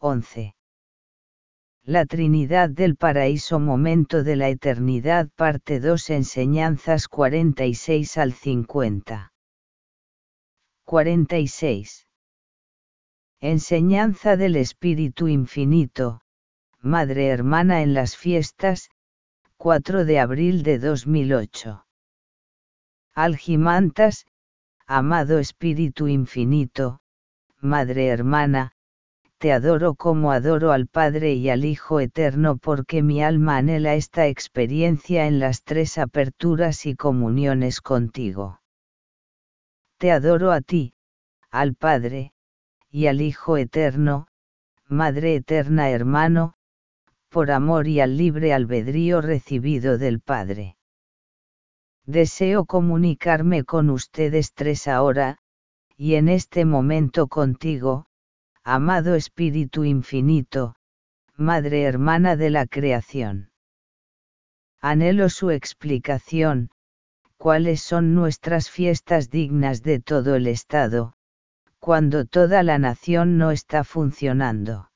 11. La Trinidad del Paraíso Momento de la Eternidad Parte 2 Enseñanzas 46 al 50. 46. Enseñanza del Espíritu Infinito, Madre Hermana en las Fiestas, 4 de abril de 2008. Algimantas, Amado Espíritu Infinito, Madre Hermana, te adoro como adoro al Padre y al Hijo Eterno porque mi alma anhela esta experiencia en las tres aperturas y comuniones contigo. Te adoro a ti, al Padre, y al Hijo Eterno, Madre Eterna Hermano, por amor y al libre albedrío recibido del Padre. Deseo comunicarme con ustedes tres ahora, y en este momento contigo, amado Espíritu Infinito, Madre Hermana de la Creación. Anhelo su explicación, cuáles son nuestras fiestas dignas de todo el Estado, cuando toda la nación no está funcionando.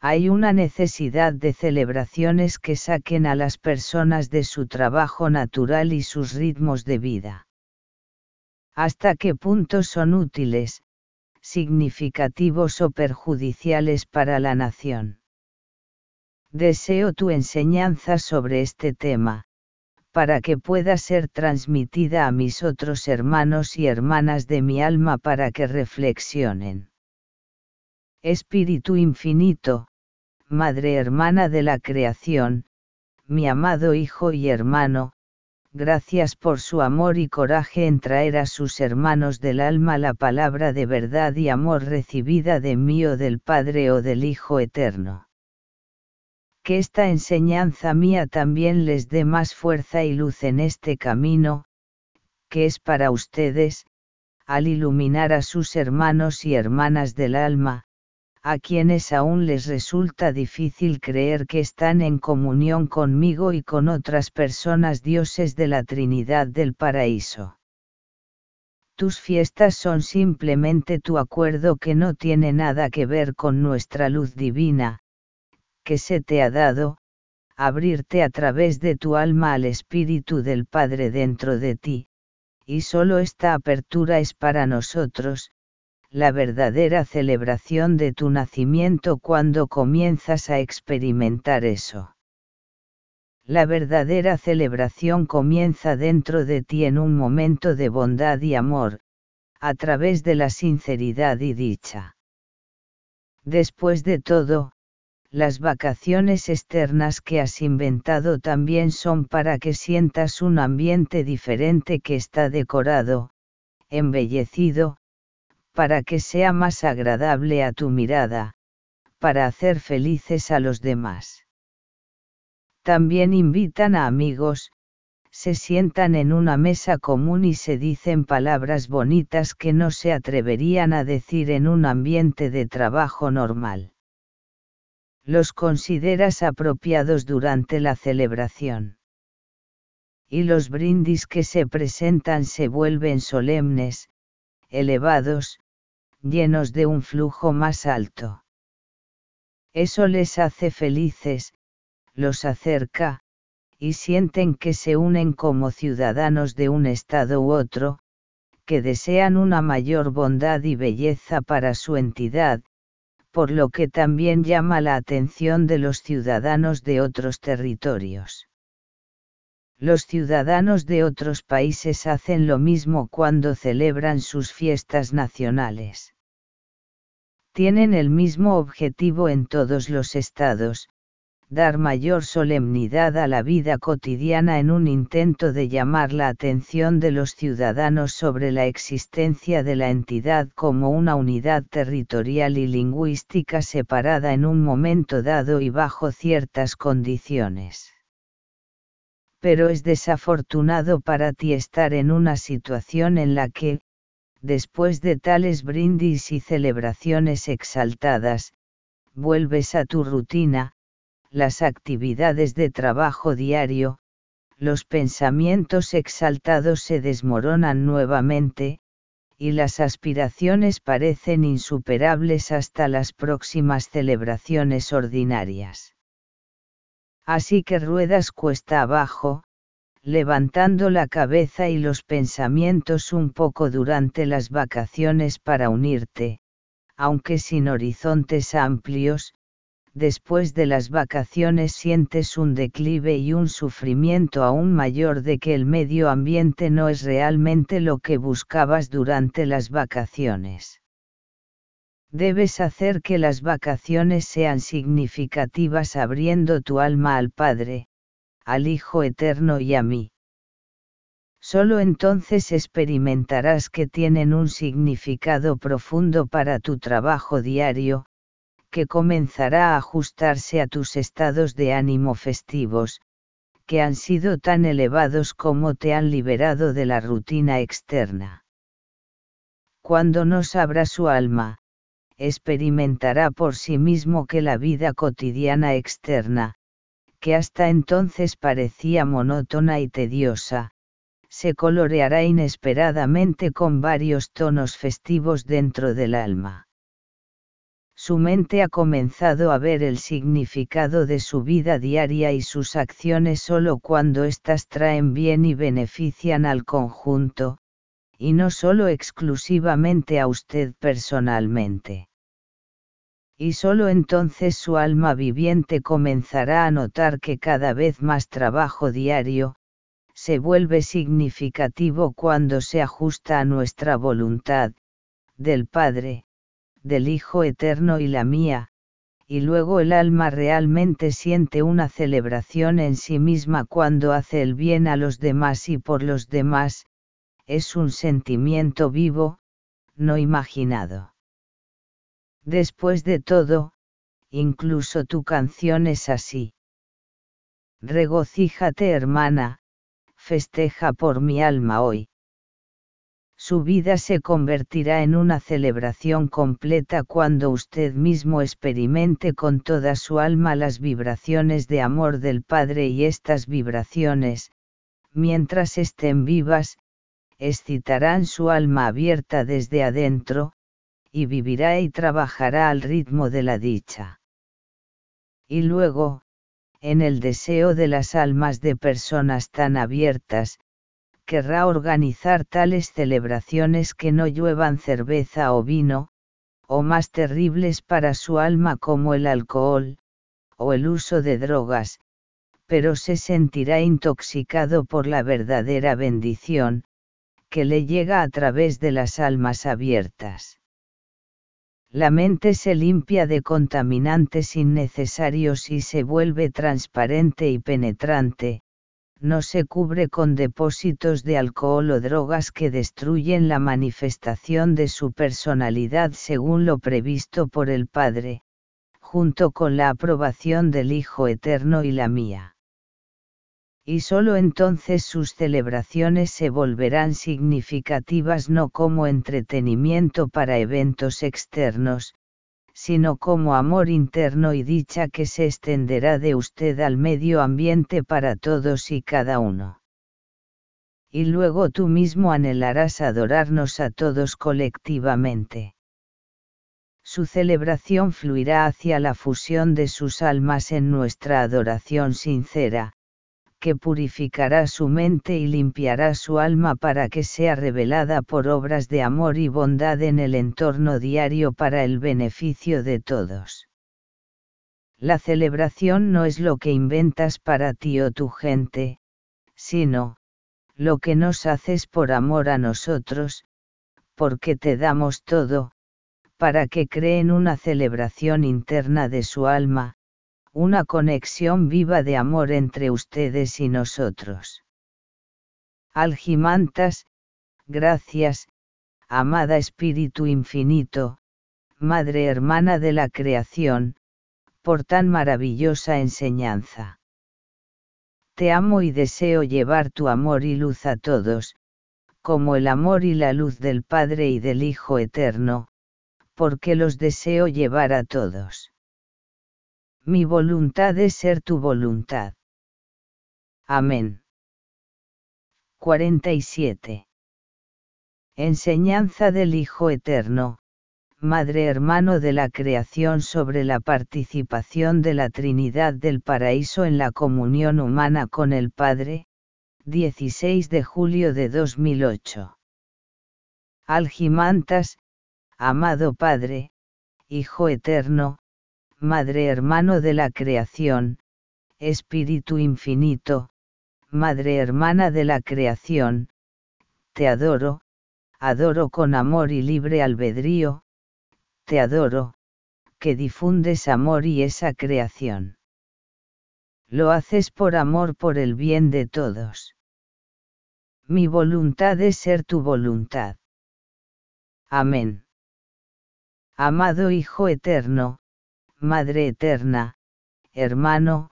Hay una necesidad de celebraciones que saquen a las personas de su trabajo natural y sus ritmos de vida. ¿Hasta qué punto son útiles, significativos o perjudiciales para la nación. Deseo tu enseñanza sobre este tema, para que pueda ser transmitida a mis otros hermanos y hermanas de mi alma para que reflexionen. Espíritu infinito, Madre hermana de la creación, mi amado Hijo y hermano, gracias por su amor y coraje en traer a sus hermanos del alma la palabra de verdad y amor recibida de mí o del Padre o del Hijo Eterno. Que esta enseñanza mía también les dé más fuerza y luz en este camino, que es para ustedes, al iluminar a sus hermanos y hermanas del alma, a quienes aún les resulta difícil creer que están en comunión conmigo y con otras personas dioses de la Trinidad del Paraíso. Tus fiestas son simplemente tu acuerdo que no tiene nada que ver con nuestra luz divina, que se te ha dado, abrirte a través de tu alma al Espíritu del Padre dentro de ti, y solo esta apertura es para nosotros, la verdadera celebración de tu nacimiento cuando comienzas a experimentar eso. La verdadera celebración comienza dentro de ti en un momento de bondad y amor, a través de la sinceridad y dicha. Después de todo, las vacaciones externas que has inventado también son para que sientas un ambiente diferente que está decorado, embellecido, para que sea más agradable a tu mirada, para hacer felices a los demás. También invitan a amigos, se sientan en una mesa común y se dicen palabras bonitas que no se atreverían a decir en un ambiente de trabajo normal. Los consideras apropiados durante la celebración. Y los brindis que se presentan se vuelven solemnes, elevados, llenos de un flujo más alto. Eso les hace felices, los acerca, y sienten que se unen como ciudadanos de un estado u otro, que desean una mayor bondad y belleza para su entidad, por lo que también llama la atención de los ciudadanos de otros territorios. Los ciudadanos de otros países hacen lo mismo cuando celebran sus fiestas nacionales. Tienen el mismo objetivo en todos los estados, dar mayor solemnidad a la vida cotidiana en un intento de llamar la atención de los ciudadanos sobre la existencia de la entidad como una unidad territorial y lingüística separada en un momento dado y bajo ciertas condiciones pero es desafortunado para ti estar en una situación en la que, después de tales brindis y celebraciones exaltadas, vuelves a tu rutina, las actividades de trabajo diario, los pensamientos exaltados se desmoronan nuevamente, y las aspiraciones parecen insuperables hasta las próximas celebraciones ordinarias. Así que ruedas cuesta abajo, levantando la cabeza y los pensamientos un poco durante las vacaciones para unirte, aunque sin horizontes amplios, después de las vacaciones sientes un declive y un sufrimiento aún mayor de que el medio ambiente no es realmente lo que buscabas durante las vacaciones. Debes hacer que las vacaciones sean significativas abriendo tu alma al Padre, al Hijo Eterno y a mí. Solo entonces experimentarás que tienen un significado profundo para tu trabajo diario, que comenzará a ajustarse a tus estados de ánimo festivos, que han sido tan elevados como te han liberado de la rutina externa. Cuando nos abra su alma, experimentará por sí mismo que la vida cotidiana externa, que hasta entonces parecía monótona y tediosa, se coloreará inesperadamente con varios tonos festivos dentro del alma su mente ha comenzado a ver el significado de su vida diaria y sus acciones solo cuando éstas traen bien y benefician al conjunto, y no solo exclusivamente a usted personalmente. Y solo entonces su alma viviente comenzará a notar que cada vez más trabajo diario, se vuelve significativo cuando se ajusta a nuestra voluntad, del Padre, del Hijo Eterno y la mía, y luego el alma realmente siente una celebración en sí misma cuando hace el bien a los demás y por los demás, es un sentimiento vivo, no imaginado. Después de todo, incluso tu canción es así. Regocíjate hermana, festeja por mi alma hoy su vida se convertirá en una celebración completa cuando usted mismo experimente con toda su alma las vibraciones de amor del Padre y estas vibraciones, mientras estén vivas, excitarán su alma abierta desde adentro, y vivirá y trabajará al ritmo de la dicha. Y luego, en el deseo de las almas de personas tan abiertas, querrá organizar tales celebraciones que no lluevan cerveza o vino, o más terribles para su alma como el alcohol, o el uso de drogas, pero se sentirá intoxicado por la verdadera bendición, que le llega a través de las almas abiertas. La mente se limpia de contaminantes innecesarios y se vuelve transparente y penetrante, no se cubre con depósitos de alcohol o drogas que destruyen la manifestación de su personalidad según lo previsto por el Padre, junto con la aprobación del Hijo Eterno y la mía. Y sólo entonces sus celebraciones se volverán significativas no como entretenimiento para eventos externos, sino como amor interno y dicha que se extenderá de usted al medio ambiente para todos y cada uno. Y luego tú mismo anhelarás adorarnos a todos colectivamente. Su celebración fluirá hacia la fusión de sus almas en nuestra adoración sincera, que purificará su mente y limpiará su alma para que sea revelada por obras de amor y bondad en el entorno diario para el beneficio de todos. La celebración no es lo que inventas para ti o tu gente, sino, lo que nos haces por amor a nosotros, porque te damos todo, para que creen una celebración interna de su alma, una conexión viva de amor entre ustedes y nosotros. Algimantas, gracias, amada Espíritu Infinito, Madre Hermana de la Creación, por tan maravillosa enseñanza. Te amo y deseo llevar tu amor y luz a todos, como el amor y la luz del Padre y del Hijo Eterno, porque los deseo llevar a todos. Mi voluntad es ser tu voluntad. Amén. 47. Enseñanza del Hijo Eterno, Madre Hermano de la Creación sobre la participación de la Trinidad del Paraíso en la comunión humana con el Padre, 16 de julio de 2008. Algimantas, amado Padre, Hijo Eterno, Madre Hermano de la Creación, Espíritu Infinito, Madre Hermana de la Creación, te adoro, adoro con amor y libre albedrío, te adoro, que difundes amor y esa creación. Lo haces por amor por el bien de todos. Mi voluntad es ser tu voluntad. Amén. Amado Hijo Eterno, Madre Eterna, hermano,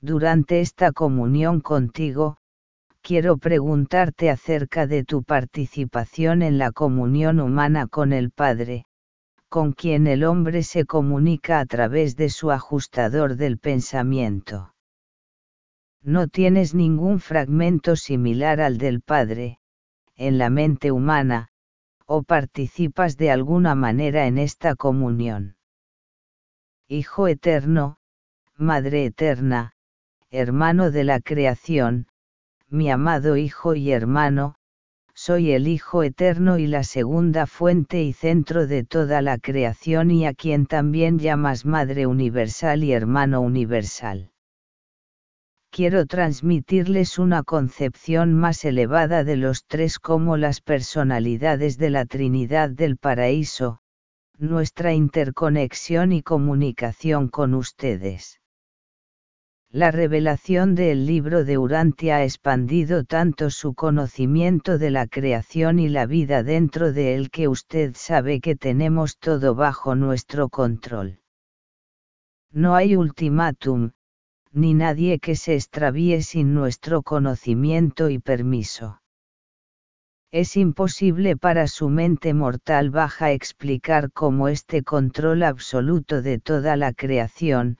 durante esta comunión contigo, quiero preguntarte acerca de tu participación en la comunión humana con el Padre, con quien el hombre se comunica a través de su ajustador del pensamiento. No tienes ningún fragmento similar al del Padre, en la mente humana, o participas de alguna manera en esta comunión. Hijo eterno, Madre eterna, hermano de la creación, mi amado Hijo y hermano, soy el Hijo Eterno y la segunda fuente y centro de toda la creación y a quien también llamas Madre Universal y Hermano Universal. Quiero transmitirles una concepción más elevada de los tres como las personalidades de la Trinidad del Paraíso, nuestra interconexión y comunicación con ustedes. La revelación del libro de Urantia ha expandido tanto su conocimiento de la creación y la vida dentro de él que usted sabe que tenemos todo bajo nuestro control. No hay ultimátum, ni nadie que se extravíe sin nuestro conocimiento y permiso. Es imposible para su mente mortal baja explicar cómo este control absoluto de toda la creación,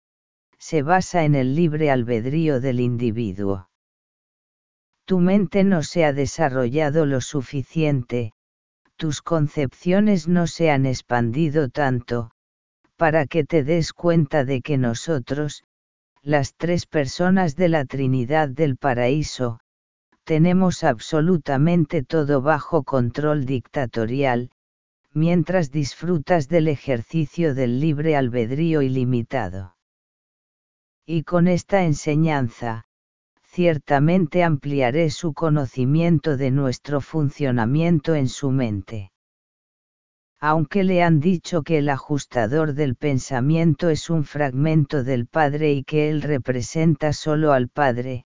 se basa en el libre albedrío del individuo. Tu mente no se ha desarrollado lo suficiente, tus concepciones no se han expandido tanto, para que te des cuenta de que nosotros, las tres personas de la Trinidad del Paraíso, tenemos absolutamente todo bajo control dictatorial, mientras disfrutas del ejercicio del libre albedrío ilimitado. Y con esta enseñanza, ciertamente ampliaré su conocimiento de nuestro funcionamiento en su mente. Aunque le han dicho que el ajustador del pensamiento es un fragmento del Padre y que él representa solo al Padre,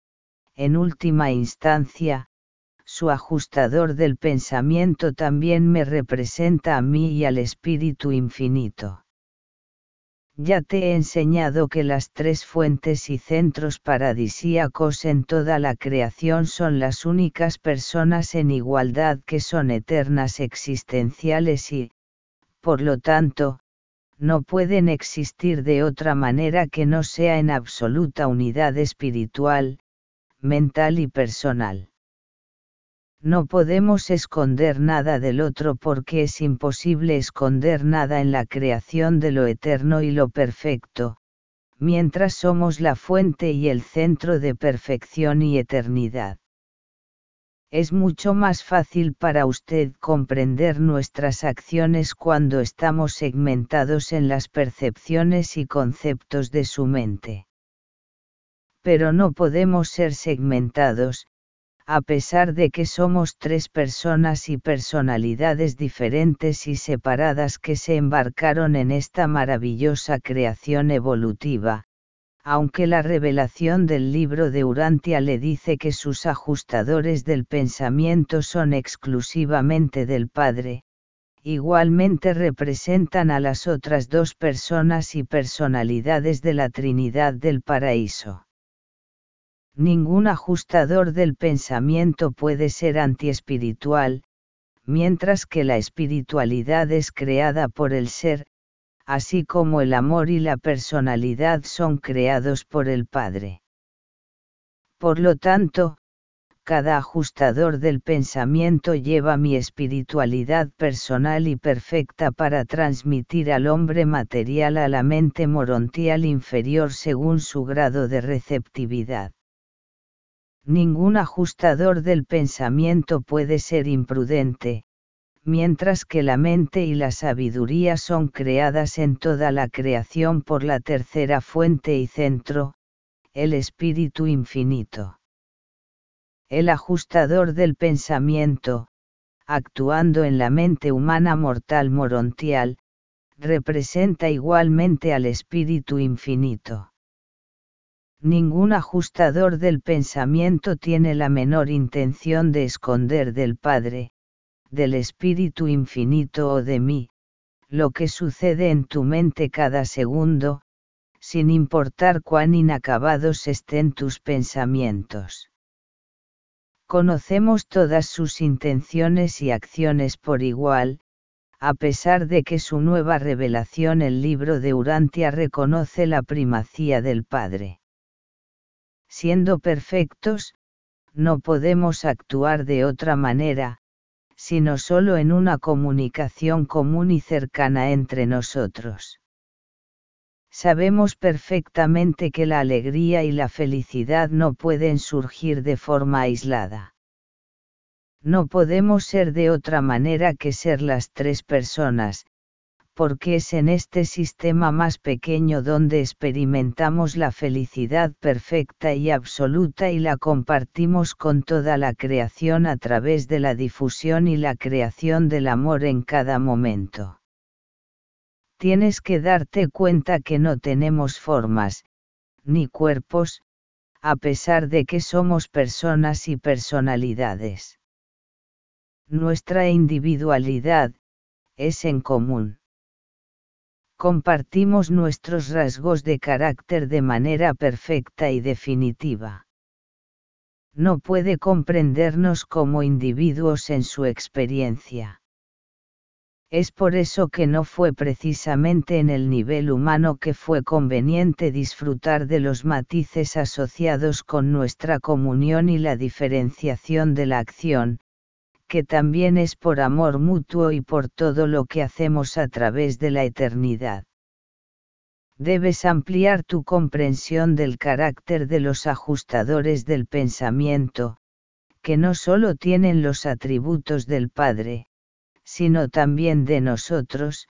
en última instancia, su ajustador del pensamiento también me representa a mí y al Espíritu Infinito. Ya te he enseñado que las tres fuentes y centros paradisíacos en toda la creación son las únicas personas en igualdad que son eternas existenciales y, por lo tanto, no pueden existir de otra manera que no sea en absoluta unidad espiritual, mental y personal. No podemos esconder nada del otro porque es imposible esconder nada en la creación de lo eterno y lo perfecto, mientras somos la fuente y el centro de perfección y eternidad. Es mucho más fácil para usted comprender nuestras acciones cuando estamos segmentados en las percepciones y conceptos de su mente. Pero no podemos ser segmentados, a pesar de que somos tres personas y personalidades diferentes y separadas que se embarcaron en esta maravillosa creación evolutiva, aunque la revelación del libro de Urantia le dice que sus ajustadores del pensamiento son exclusivamente del Padre, igualmente representan a las otras dos personas y personalidades de la Trinidad del Paraíso. Ningún ajustador del pensamiento puede ser antiespiritual, mientras que la espiritualidad es creada por el ser, así como el amor y la personalidad son creados por el Padre. Por lo tanto, cada ajustador del pensamiento lleva mi espiritualidad personal y perfecta para transmitir al hombre material a la mente morontial inferior según su grado de receptividad. Ningún ajustador del pensamiento puede ser imprudente, mientras que la mente y la sabiduría son creadas en toda la creación por la tercera fuente y centro, el Espíritu Infinito el ajustador del pensamiento, actuando en la mente humana mortal morontial, representa igualmente al Espíritu Infinito. Ningún ajustador del pensamiento tiene la menor intención de esconder del Padre, del Espíritu Infinito o de mí, lo que sucede en tu mente cada segundo, sin importar cuán inacabados estén tus pensamientos. Conocemos todas sus intenciones y acciones por igual, a pesar de que su nueva revelación el libro de Urantia reconoce la primacía del Padre. Siendo perfectos, no podemos actuar de otra manera, sino solo en una comunicación común y cercana entre nosotros. Sabemos perfectamente que la alegría y la felicidad no pueden surgir de forma aislada. No podemos ser de otra manera que ser las tres personas, porque es en este sistema más pequeño donde experimentamos la felicidad perfecta y absoluta y la compartimos con toda la creación a través de la difusión y la creación del amor en cada momento tienes que darte cuenta que no tenemos formas, ni cuerpos, a pesar de que somos personas y personalidades. Nuestra individualidad, es en común. Compartimos nuestros rasgos de carácter de manera perfecta y definitiva. No puede comprendernos como individuos en su experiencia. Es por eso que no fue precisamente en el nivel humano que fue conveniente disfrutar de los matices asociados con nuestra comunión y la diferenciación de la acción, que también es por amor mutuo y por todo lo que hacemos a través de la eternidad. Debes ampliar tu comprensión del carácter de los ajustadores del pensamiento, que no solo tienen los atributos del Padre, sino también de nosotros,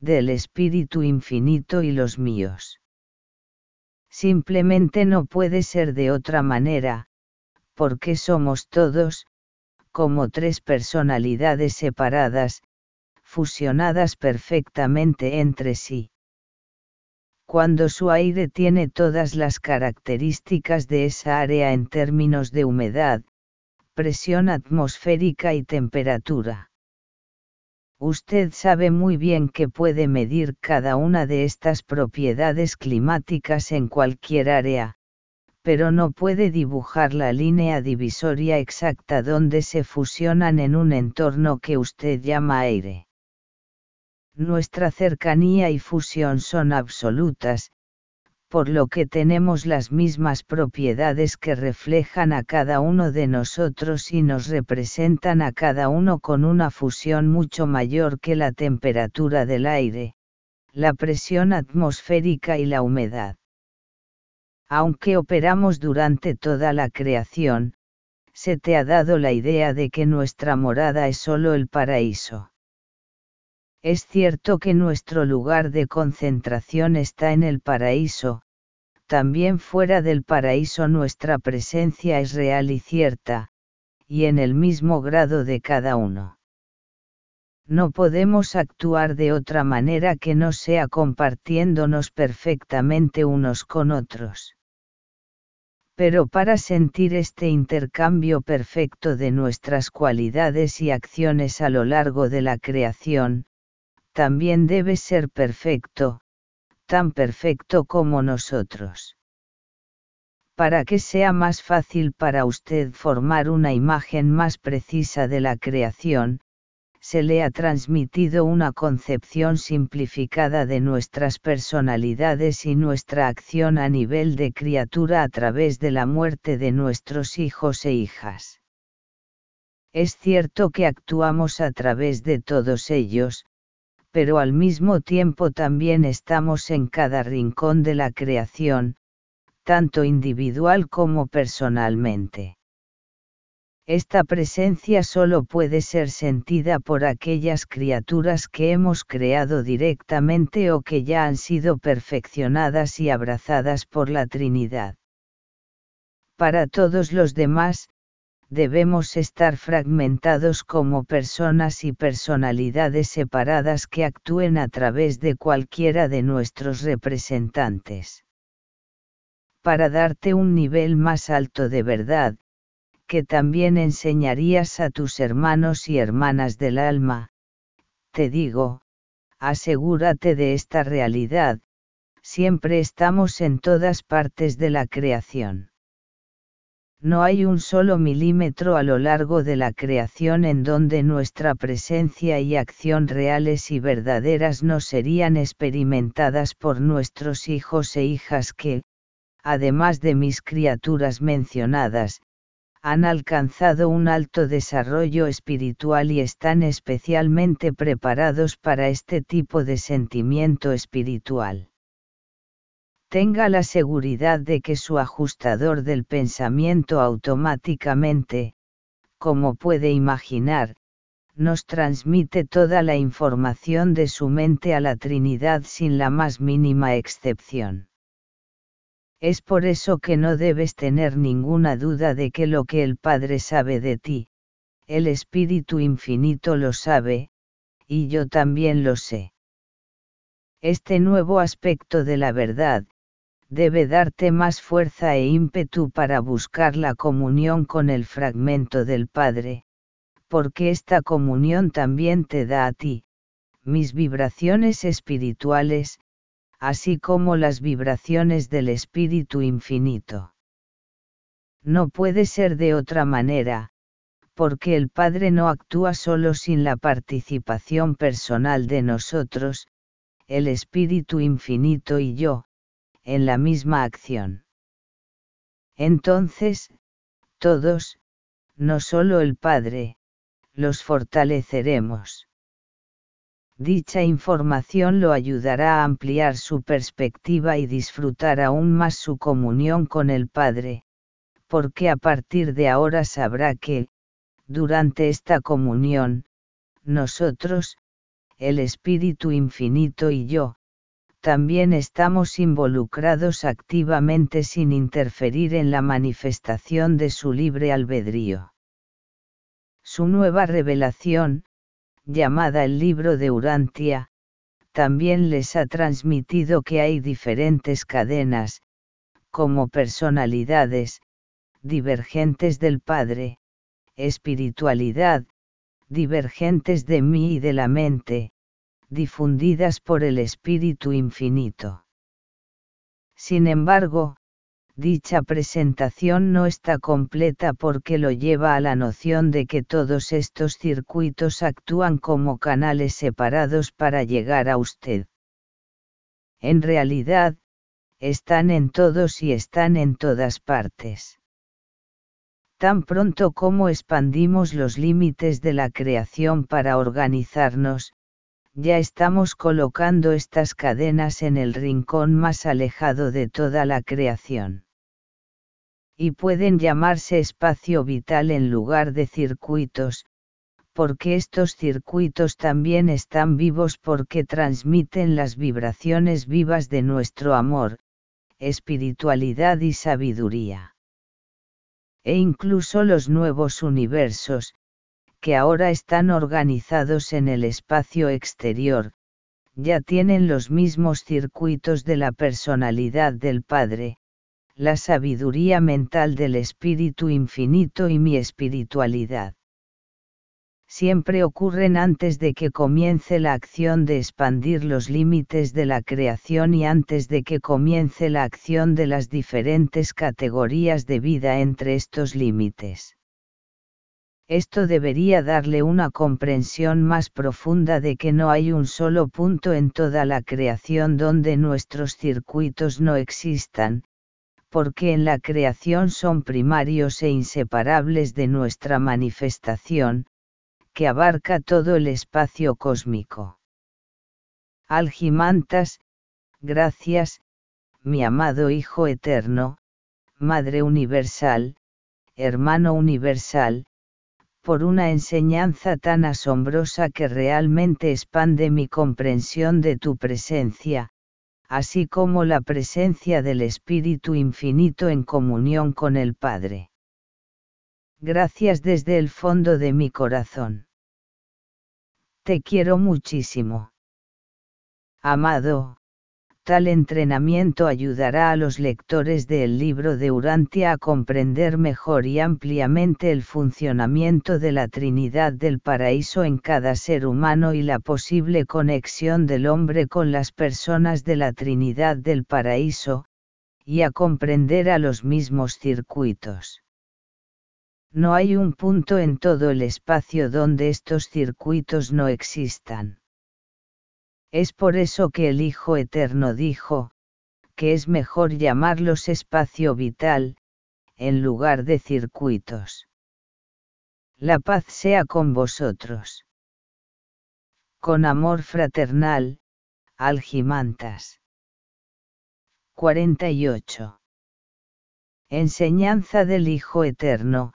del Espíritu Infinito y los míos. Simplemente no puede ser de otra manera, porque somos todos, como tres personalidades separadas, fusionadas perfectamente entre sí. Cuando su aire tiene todas las características de esa área en términos de humedad, presión atmosférica y temperatura. Usted sabe muy bien que puede medir cada una de estas propiedades climáticas en cualquier área, pero no puede dibujar la línea divisoria exacta donde se fusionan en un entorno que usted llama aire. Nuestra cercanía y fusión son absolutas, por lo que tenemos las mismas propiedades que reflejan a cada uno de nosotros y nos representan a cada uno con una fusión mucho mayor que la temperatura del aire, la presión atmosférica y la humedad. Aunque operamos durante toda la creación, se te ha dado la idea de que nuestra morada es solo el paraíso. Es cierto que nuestro lugar de concentración está en el paraíso, también fuera del paraíso nuestra presencia es real y cierta, y en el mismo grado de cada uno. No podemos actuar de otra manera que no sea compartiéndonos perfectamente unos con otros. Pero para sentir este intercambio perfecto de nuestras cualidades y acciones a lo largo de la creación, también debe ser perfecto, tan perfecto como nosotros. Para que sea más fácil para usted formar una imagen más precisa de la creación, se le ha transmitido una concepción simplificada de nuestras personalidades y nuestra acción a nivel de criatura a través de la muerte de nuestros hijos e hijas. Es cierto que actuamos a través de todos ellos, pero al mismo tiempo también estamos en cada rincón de la creación, tanto individual como personalmente. Esta presencia solo puede ser sentida por aquellas criaturas que hemos creado directamente o que ya han sido perfeccionadas y abrazadas por la Trinidad. Para todos los demás, debemos estar fragmentados como personas y personalidades separadas que actúen a través de cualquiera de nuestros representantes. Para darte un nivel más alto de verdad, que también enseñarías a tus hermanos y hermanas del alma, te digo, asegúrate de esta realidad, siempre estamos en todas partes de la creación. No hay un solo milímetro a lo largo de la creación en donde nuestra presencia y acción reales y verdaderas no serían experimentadas por nuestros hijos e hijas que, además de mis criaturas mencionadas, han alcanzado un alto desarrollo espiritual y están especialmente preparados para este tipo de sentimiento espiritual. Tenga la seguridad de que su ajustador del pensamiento automáticamente, como puede imaginar, nos transmite toda la información de su mente a la Trinidad sin la más mínima excepción. Es por eso que no debes tener ninguna duda de que lo que el Padre sabe de ti, el Espíritu Infinito lo sabe, y yo también lo sé. Este nuevo aspecto de la verdad, debe darte más fuerza e ímpetu para buscar la comunión con el fragmento del Padre, porque esta comunión también te da a ti, mis vibraciones espirituales, así como las vibraciones del Espíritu Infinito. No puede ser de otra manera, porque el Padre no actúa solo sin la participación personal de nosotros, el Espíritu Infinito y yo, en la misma acción. Entonces, todos, no solo el Padre, los fortaleceremos. Dicha información lo ayudará a ampliar su perspectiva y disfrutar aún más su comunión con el Padre, porque a partir de ahora sabrá que, durante esta comunión, nosotros, el Espíritu Infinito y yo, también estamos involucrados activamente sin interferir en la manifestación de su libre albedrío. Su nueva revelación, llamada el libro de Urantia, también les ha transmitido que hay diferentes cadenas, como personalidades, divergentes del Padre, espiritualidad, divergentes de mí y de la mente, difundidas por el Espíritu Infinito. Sin embargo, dicha presentación no está completa porque lo lleva a la noción de que todos estos circuitos actúan como canales separados para llegar a usted. En realidad, están en todos y están en todas partes. Tan pronto como expandimos los límites de la creación para organizarnos, ya estamos colocando estas cadenas en el rincón más alejado de toda la creación. Y pueden llamarse espacio vital en lugar de circuitos, porque estos circuitos también están vivos porque transmiten las vibraciones vivas de nuestro amor, espiritualidad y sabiduría. E incluso los nuevos universos, que ahora están organizados en el espacio exterior, ya tienen los mismos circuitos de la personalidad del Padre, la sabiduría mental del Espíritu Infinito y mi espiritualidad. Siempre ocurren antes de que comience la acción de expandir los límites de la creación y antes de que comience la acción de las diferentes categorías de vida entre estos límites Esto debería darle una comprensión más profunda de que no hay un solo punto en toda la creación donde nuestros circuitos no existan, porque en la creación son primarios e inseparables de nuestra manifestación, que abarca todo el espacio cósmico. Algimantas, gracias, mi amado Hijo Eterno, Madre Universal, Hermano Universal, por una enseñanza tan asombrosa que realmente expande mi comprensión de tu presencia, así como la presencia del Espíritu Infinito en comunión con el Padre. Gracias desde el fondo de mi corazón. Te quiero muchísimo. Amado, tal entrenamiento ayudará a los lectores del libro de Urantia a comprender mejor y ampliamente el funcionamiento de la Trinidad del Paraíso en cada ser humano y la posible conexión del hombre con las personas de la Trinidad del Paraíso, y a comprender a los mismos circuitos. No hay un punto en todo el espacio donde estos circuitos no existan. Es por eso que el Hijo Eterno dijo, que es mejor llamarlos espacio vital, en lugar de circuitos. La paz sea con vosotros. Con amor fraternal, Algimantas. 48. Enseñanza del Hijo Eterno,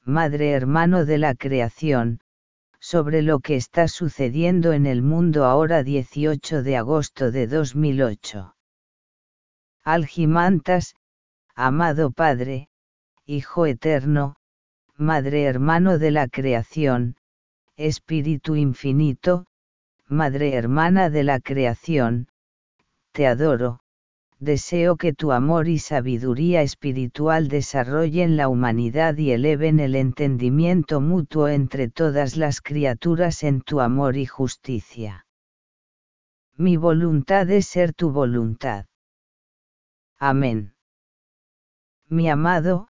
Madre Hermano de la Creación, sobre lo que está sucediendo en el mundo ahora 18 de agosto de 2008. Algimantas, amado Padre, Hijo Eterno, Madre Hermano de la Creación, Espíritu Infinito, Madre Hermana de la Creación, te adoro, deseo que tu amor y sabiduría espiritual desarrollen la humanidad y eleven el entendimiento mutuo entre todas las criaturas en tu amor y justicia. Mi voluntad es ser tu voluntad. Amén. Mi amado,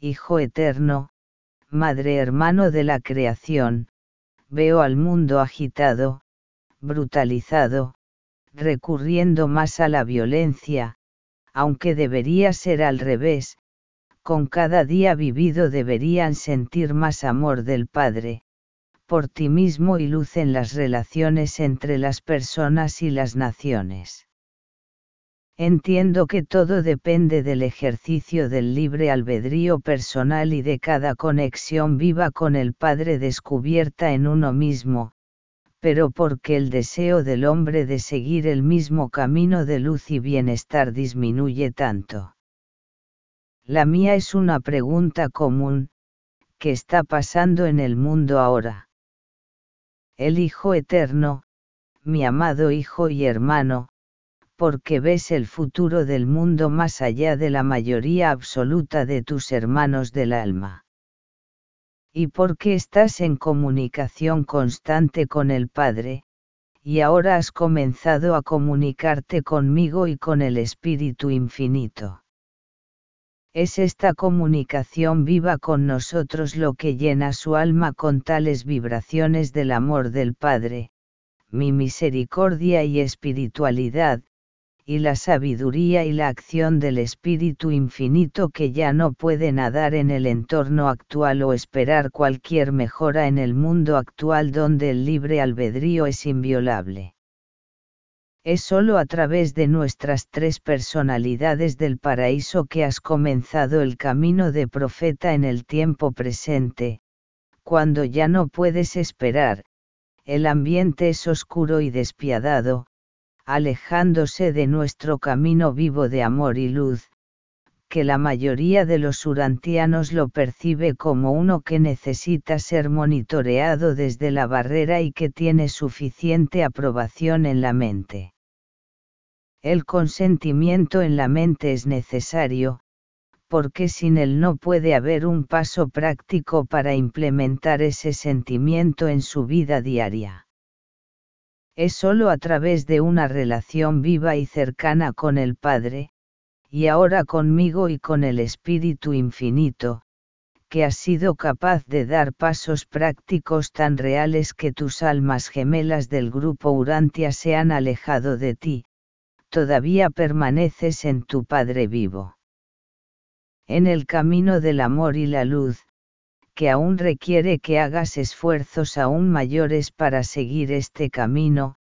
Hijo eterno, Madre hermano de la creación, veo al mundo agitado, brutalizado, recurriendo más a la violencia, aunque debería ser al revés, con cada día vivido deberían sentir más amor del Padre, por ti mismo y luz en las relaciones entre las personas y las naciones. Entiendo que todo depende del ejercicio del libre albedrío personal y de cada conexión viva con el Padre descubierta en uno mismo, pero porque el deseo del hombre de seguir el mismo camino de luz y bienestar disminuye tanto. La mía es una pregunta común, ¿qué está pasando en el mundo ahora? El Hijo Eterno, mi amado Hijo y hermano, porque ves el futuro del mundo más allá de la mayoría absoluta de tus hermanos del alma y porque estás en comunicación constante con el Padre, y ahora has comenzado a comunicarte conmigo y con el Espíritu Infinito. Es esta comunicación viva con nosotros lo que llena su alma con tales vibraciones del amor del Padre, mi misericordia y espiritualidad, y la sabiduría y la acción del Espíritu Infinito que ya no puede nadar en el entorno actual o esperar cualquier mejora en el mundo actual donde el libre albedrío es inviolable. Es solo a través de nuestras tres personalidades del paraíso que has comenzado el camino de profeta en el tiempo presente, cuando ya no puedes esperar, el ambiente es oscuro y despiadado, alejándose de nuestro camino vivo de amor y luz, que la mayoría de los urantianos lo percibe como uno que necesita ser monitoreado desde la barrera y que tiene suficiente aprobación en la mente. El consentimiento en la mente es necesario, porque sin él no puede haber un paso práctico para implementar ese sentimiento en su vida diaria es sólo a través de una relación viva y cercana con el Padre, y ahora conmigo y con el Espíritu Infinito, que has sido capaz de dar pasos prácticos tan reales que tus almas gemelas del grupo Urantia se han alejado de ti, todavía permaneces en tu Padre vivo. En el camino del amor y la luz, que aún requiere que hagas esfuerzos aún mayores para seguir este camino,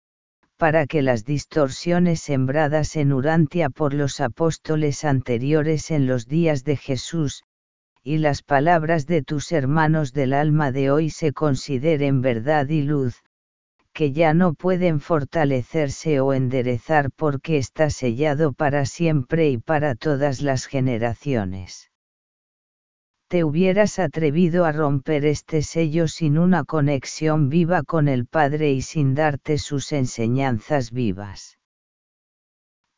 para que las distorsiones sembradas en Urantia por los apóstoles anteriores en los días de Jesús, y las palabras de tus hermanos del alma de hoy se consideren verdad y luz, que ya no pueden fortalecerse o enderezar porque está sellado para siempre y para todas las generaciones te hubieras atrevido a romper este sello sin una conexión viva con el Padre y sin darte sus enseñanzas vivas.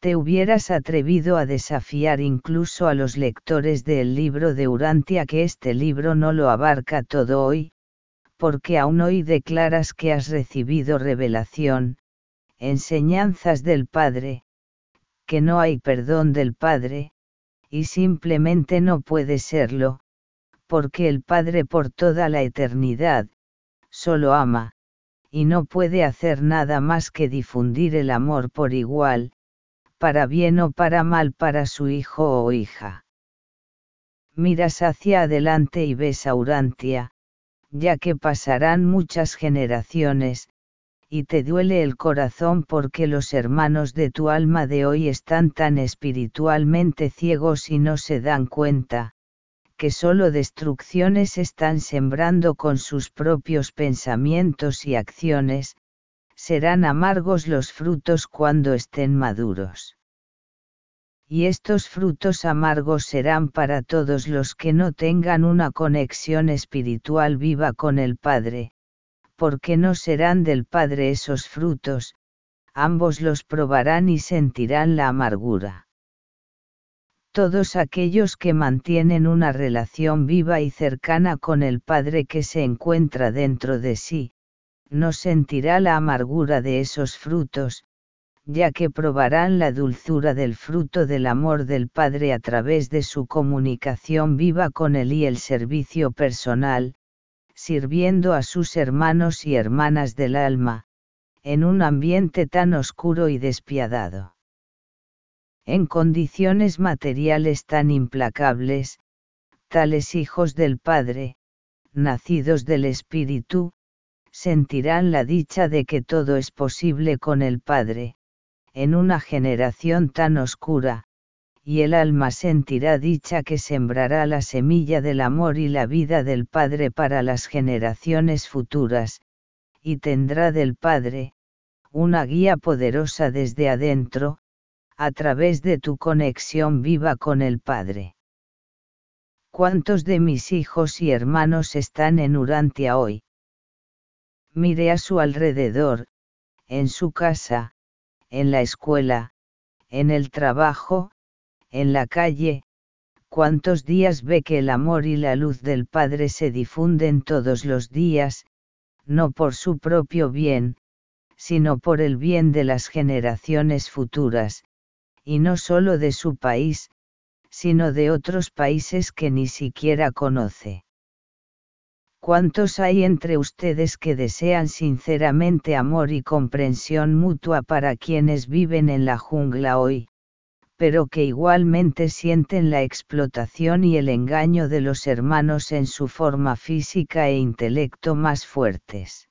Te hubieras atrevido a desafiar incluso a los lectores del libro de Urantia que este libro no lo abarca todo hoy, porque aún hoy declaras que has recibido revelación, enseñanzas del Padre, que no hay perdón del Padre, y simplemente no puede serlo, porque el Padre por toda la eternidad, solo ama, y no puede hacer nada más que difundir el amor por igual, para bien o para mal para su hijo o hija. Miras hacia adelante y ves a Urantia, ya que pasarán muchas generaciones, y te duele el corazón porque los hermanos de tu alma de hoy están tan espiritualmente ciegos y no se dan cuenta, que solo destrucciones están sembrando con sus propios pensamientos y acciones, serán amargos los frutos cuando estén maduros. Y estos frutos amargos serán para todos los que no tengan una conexión espiritual viva con el Padre, porque no serán del Padre esos frutos, ambos los probarán y sentirán la amargura todos aquellos que mantienen una relación viva y cercana con el Padre que se encuentra dentro de sí, no sentirá la amargura de esos frutos, ya que probarán la dulzura del fruto del amor del Padre a través de su comunicación viva con Él y el servicio personal, sirviendo a sus hermanos y hermanas del alma, en un ambiente tan oscuro y despiadado en condiciones materiales tan implacables, tales hijos del Padre, nacidos del Espíritu, sentirán la dicha de que todo es posible con el Padre, en una generación tan oscura, y el alma sentirá dicha que sembrará la semilla del amor y la vida del Padre para las generaciones futuras, y tendrá del Padre, una guía poderosa desde adentro, a través de tu conexión viva con el Padre. ¿Cuántos de mis hijos y hermanos están en Urantia hoy? Mire a su alrededor, en su casa, en la escuela, en el trabajo, en la calle, cuántos días ve que el amor y la luz del Padre se difunden todos los días, no por su propio bien, sino por el bien de las generaciones futuras, y no solo de su país, sino de otros países que ni siquiera conoce. ¿Cuántos hay entre ustedes que desean sinceramente amor y comprensión mutua para quienes viven en la jungla hoy, pero que igualmente sienten la explotación y el engaño de los hermanos en su forma física e intelecto más fuertes?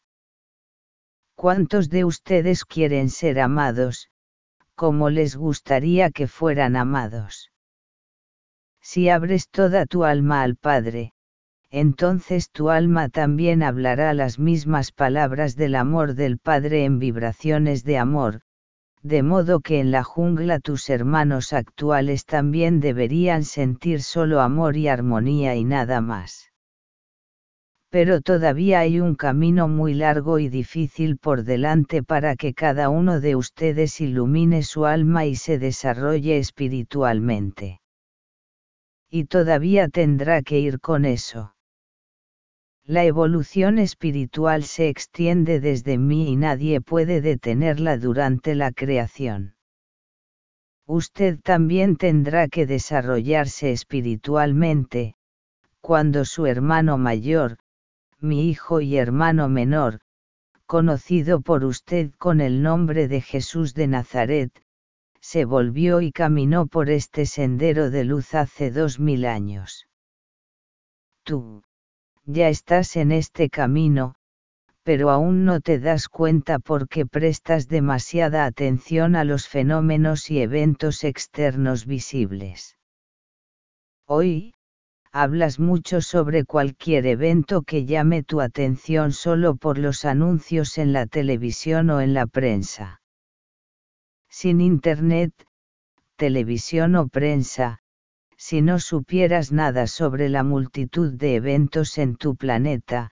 ¿Cuántos de ustedes quieren ser amados, como les gustaría que fueran amados. Si abres toda tu alma al Padre, entonces tu alma también hablará las mismas palabras del amor del Padre en vibraciones de amor, de modo que en la jungla tus hermanos actuales también deberían sentir solo amor y armonía y nada más pero todavía hay un camino muy largo y difícil por delante para que cada uno de ustedes ilumine su alma y se desarrolle espiritualmente. Y todavía tendrá que ir con eso. La evolución espiritual se extiende desde mí y nadie puede detenerla durante la creación. Usted también tendrá que desarrollarse espiritualmente, cuando su hermano mayor, mi hijo y hermano menor, conocido por usted con el nombre de Jesús de Nazaret, se volvió y caminó por este sendero de luz hace dos mil años. Tú, ya estás en este camino, pero aún no te das cuenta porque prestas demasiada atención a los fenómenos y eventos externos visibles. Hoy, hablas mucho sobre cualquier evento que llame tu atención solo por los anuncios en la televisión o en la prensa. Sin Internet, televisión o prensa, si no supieras nada sobre la multitud de eventos en tu planeta,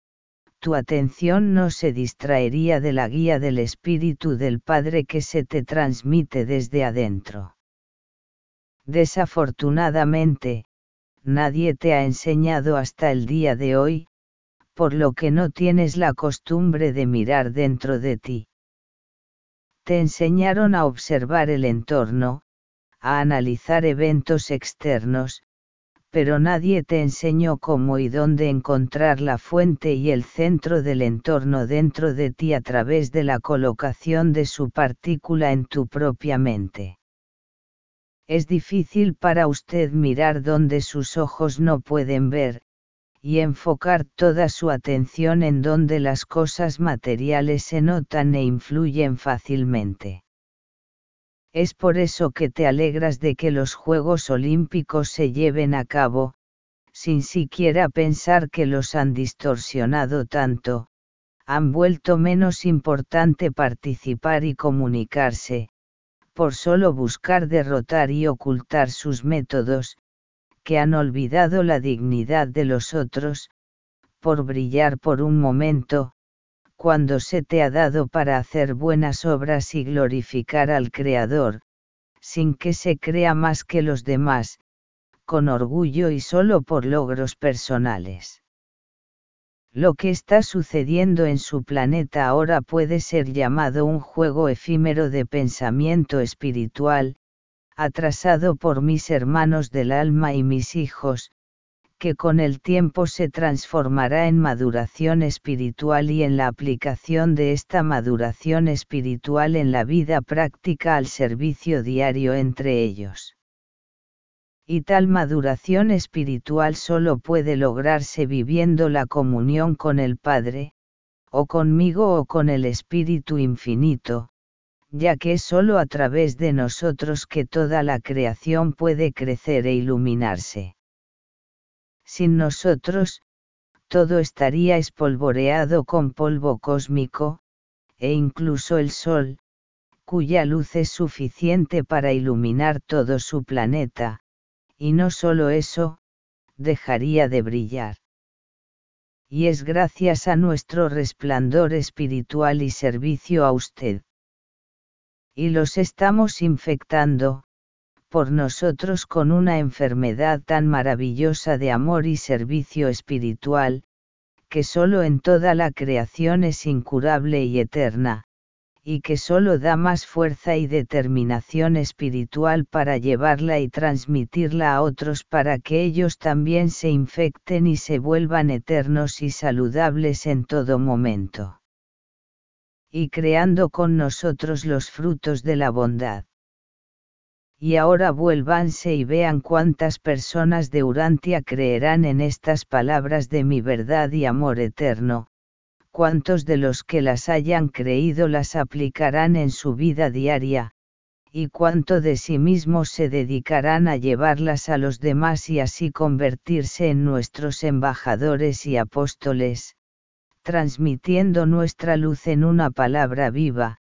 tu atención no se distraería de la guía del Espíritu del Padre que se te transmite desde adentro. Desafortunadamente, nadie te ha enseñado hasta el día de hoy, por lo que no tienes la costumbre de mirar dentro de ti. Te enseñaron a observar el entorno, a analizar eventos externos, pero nadie te enseñó cómo y dónde encontrar la fuente y el centro del entorno dentro de ti a través de la colocación de su partícula en tu propia mente. Es difícil para usted mirar donde sus ojos no pueden ver, y enfocar toda su atención en donde las cosas materiales se notan e influyen fácilmente. Es por eso que te alegras de que los Juegos Olímpicos se lleven a cabo, sin siquiera pensar que los han distorsionado tanto, han vuelto menos importante participar y comunicarse, por solo buscar derrotar y ocultar sus métodos, que han olvidado la dignidad de los otros, por brillar por un momento, cuando se te ha dado para hacer buenas obras y glorificar al Creador, sin que se crea más que los demás, con orgullo y solo por logros personales. Lo que está sucediendo en su planeta ahora puede ser llamado un juego efímero de pensamiento espiritual, atrasado por mis hermanos del alma y mis hijos, que con el tiempo se transformará en maduración espiritual y en la aplicación de esta maduración espiritual en la vida práctica al servicio diario entre ellos y tal maduración espiritual solo puede lograrse viviendo la comunión con el Padre, o conmigo o con el Espíritu Infinito, ya que es solo a través de nosotros que toda la creación puede crecer e iluminarse. Sin nosotros, todo estaría espolvoreado con polvo cósmico, e incluso el Sol, cuya luz es suficiente para iluminar todo su planeta, y no solo eso, dejaría de brillar. Y es gracias a nuestro resplandor espiritual y servicio a usted. Y los estamos infectando, por nosotros con una enfermedad tan maravillosa de amor y servicio espiritual, que solo en toda la creación es incurable y eterna, y que solo da más fuerza y determinación espiritual para llevarla y transmitirla a otros para que ellos también se infecten y se vuelvan eternos y saludables en todo momento. Y creando con nosotros los frutos de la bondad. Y ahora vuélvanse y vean cuántas personas de Urantia creerán en estas palabras de mi verdad y amor eterno, cuántos de los que las hayan creído las aplicarán en su vida diaria, y cuánto de sí mismos se dedicarán a llevarlas a los demás y así convertirse en nuestros embajadores y apóstoles, transmitiendo nuestra luz en una palabra viva,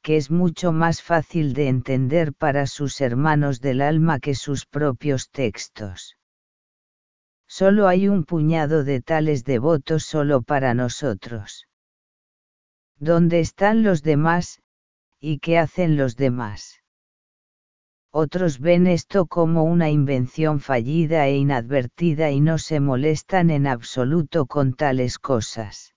que es mucho más fácil de entender para sus hermanos del alma que sus propios textos. Solo hay un puñado de tales devotos solo para nosotros. ¿Dónde están los demás, y qué hacen los demás? Otros ven esto como una invención fallida e inadvertida y no se molestan en absoluto con tales cosas.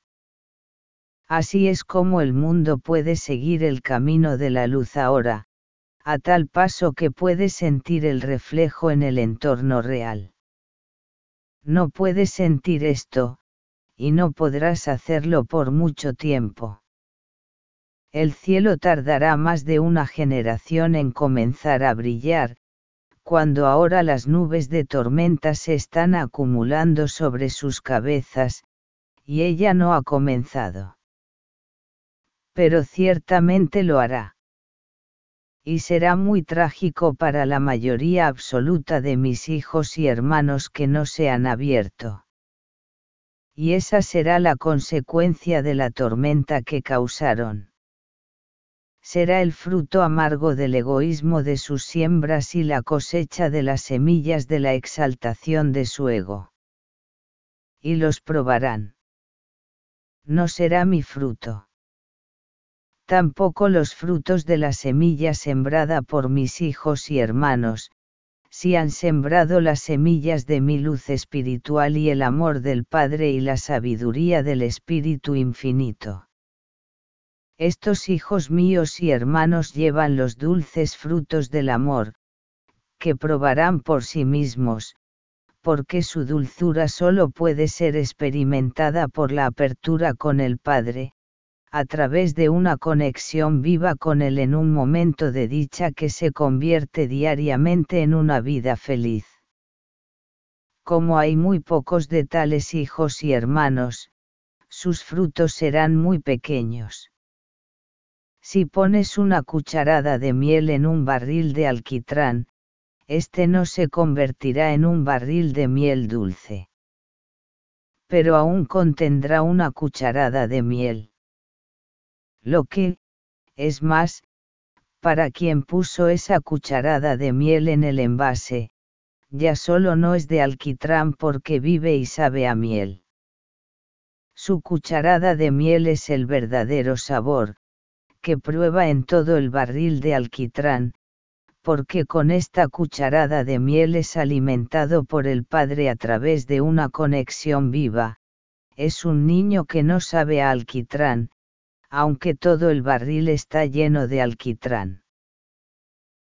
Así es como el mundo puede seguir el camino de la luz ahora, a tal paso que puede sentir el reflejo en el entorno real No puedes sentir esto, y no podrás hacerlo por mucho tiempo. El cielo tardará más de una generación en comenzar a brillar, cuando ahora las nubes de tormenta se están acumulando sobre sus cabezas, y ella no ha comenzado. Pero ciertamente lo hará. Y será muy trágico para la mayoría absoluta de mis hijos y hermanos que no se han abierto y esa será la consecuencia de la tormenta que causaron. Será el fruto amargo del egoísmo de sus siembras y la cosecha de las semillas de la exaltación de su ego. Y los probarán. No será mi fruto. Tampoco los frutos de la semilla sembrada por mis hijos y hermanos, si han sembrado las semillas de mi luz espiritual y el amor del Padre y la sabiduría del Espíritu infinito. Estos hijos míos y hermanos llevan los dulces frutos del amor, que probarán por sí mismos, porque su dulzura solo puede ser experimentada por la apertura con el Padre, a través de una conexión viva con Él en un momento de dicha que se convierte diariamente en una vida feliz. Como hay muy pocos de tales hijos y hermanos, sus frutos serán muy pequeños. Si pones una cucharada de miel en un barril de alquitrán, este no se convertirá en un barril de miel dulce. Pero aún contendrá una cucharada de miel. Lo que, es más, para quien puso esa cucharada de miel en el envase, ya solo no es de alquitrán porque vive y sabe a miel. Su cucharada de miel es el verdadero sabor, que prueba en todo el barril de alquitrán, porque con esta cucharada de miel es alimentado por el Padre a través de una conexión viva, es un niño que no sabe a alquitrán, aunque todo el barril está lleno de alquitrán.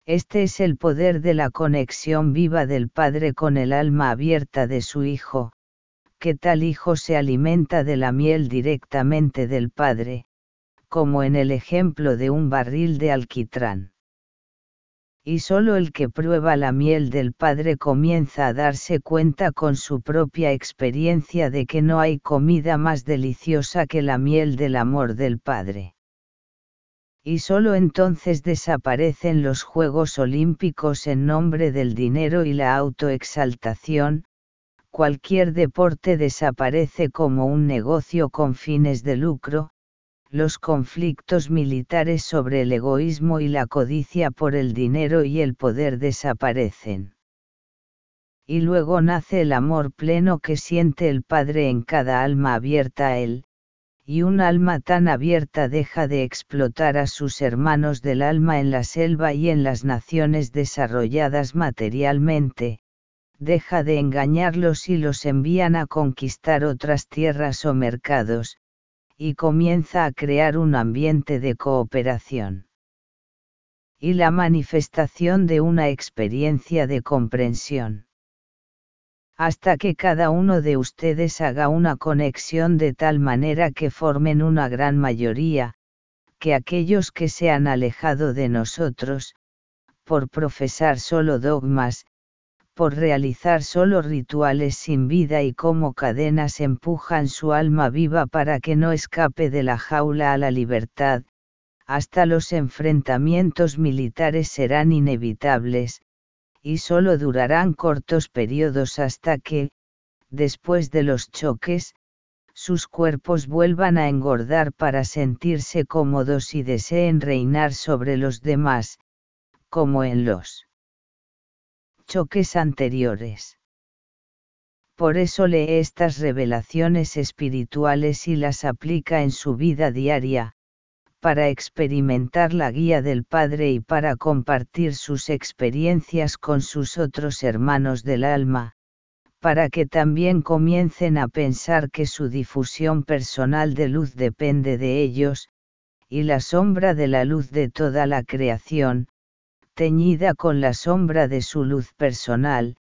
Este es el poder de la conexión viva del Padre con el alma abierta de su Hijo, que tal Hijo se alimenta de la miel directamente del Padre, como en el ejemplo de un barril de alquitrán y solo el que prueba la miel del Padre comienza a darse cuenta con su propia experiencia de que no hay comida más deliciosa que la miel del amor del Padre. Y solo entonces desaparecen los Juegos Olímpicos en nombre del dinero y la autoexaltación, cualquier deporte desaparece como un negocio con fines de lucro, los conflictos militares sobre el egoísmo y la codicia por el dinero y el poder desaparecen. Y luego nace el amor pleno que siente el Padre en cada alma abierta a Él, y un alma tan abierta deja de explotar a sus hermanos del alma en la selva y en las naciones desarrolladas materialmente, deja de engañarlos y los envían a conquistar otras tierras o mercados, y comienza a crear un ambiente de cooperación. Y la manifestación de una experiencia de comprensión. Hasta que cada uno de ustedes haga una conexión de tal manera que formen una gran mayoría, que aquellos que se han alejado de nosotros, por profesar solo dogmas, por realizar solo rituales sin vida y como cadenas empujan su alma viva para que no escape de la jaula a la libertad, hasta los enfrentamientos militares serán inevitables, y solo durarán cortos periodos hasta que, después de los choques, sus cuerpos vuelvan a engordar para sentirse cómodos y deseen reinar sobre los demás, como en los choques anteriores. Por eso lee estas revelaciones espirituales y las aplica en su vida diaria, para experimentar la guía del Padre y para compartir sus experiencias con sus otros hermanos del alma, para que también comiencen a pensar que su difusión personal de luz depende de ellos, y la sombra de la luz de toda la creación, teñida con la sombra de su luz personal,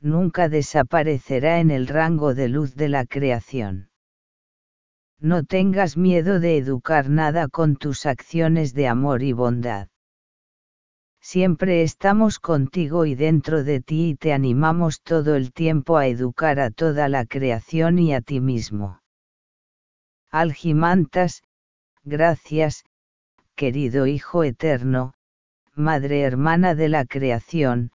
nunca desaparecerá en el rango de luz de la creación. No tengas miedo de educar nada con tus acciones de amor y bondad. Siempre estamos contigo y dentro de ti y te animamos todo el tiempo a educar a toda la creación y a ti mismo. Algimantas, gracias, querido Hijo Eterno, Madre Hermana de la Creación,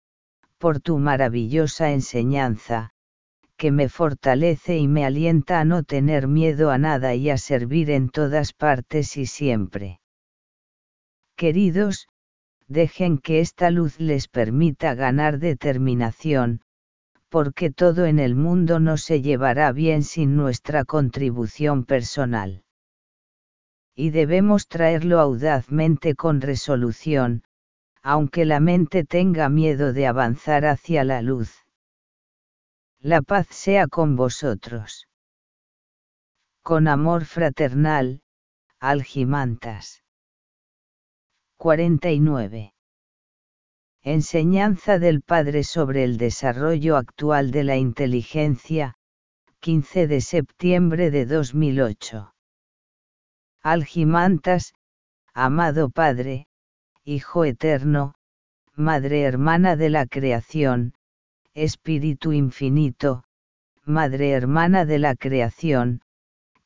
por tu maravillosa enseñanza, que me fortalece y me alienta a no tener miedo a nada y a servir en todas partes y siempre. Queridos, dejen que esta luz les permita ganar determinación, porque todo en el mundo no se llevará bien sin nuestra contribución personal. Y debemos traerlo audazmente con resolución, aunque la mente tenga miedo de avanzar hacia la luz. La paz sea con vosotros. Con amor fraternal, Algimantas. 49. Enseñanza del Padre sobre el desarrollo actual de la inteligencia, 15 de septiembre de 2008. Algimantas, amado Padre, Hijo Eterno, Madre Hermana de la Creación, Espíritu Infinito, Madre Hermana de la Creación,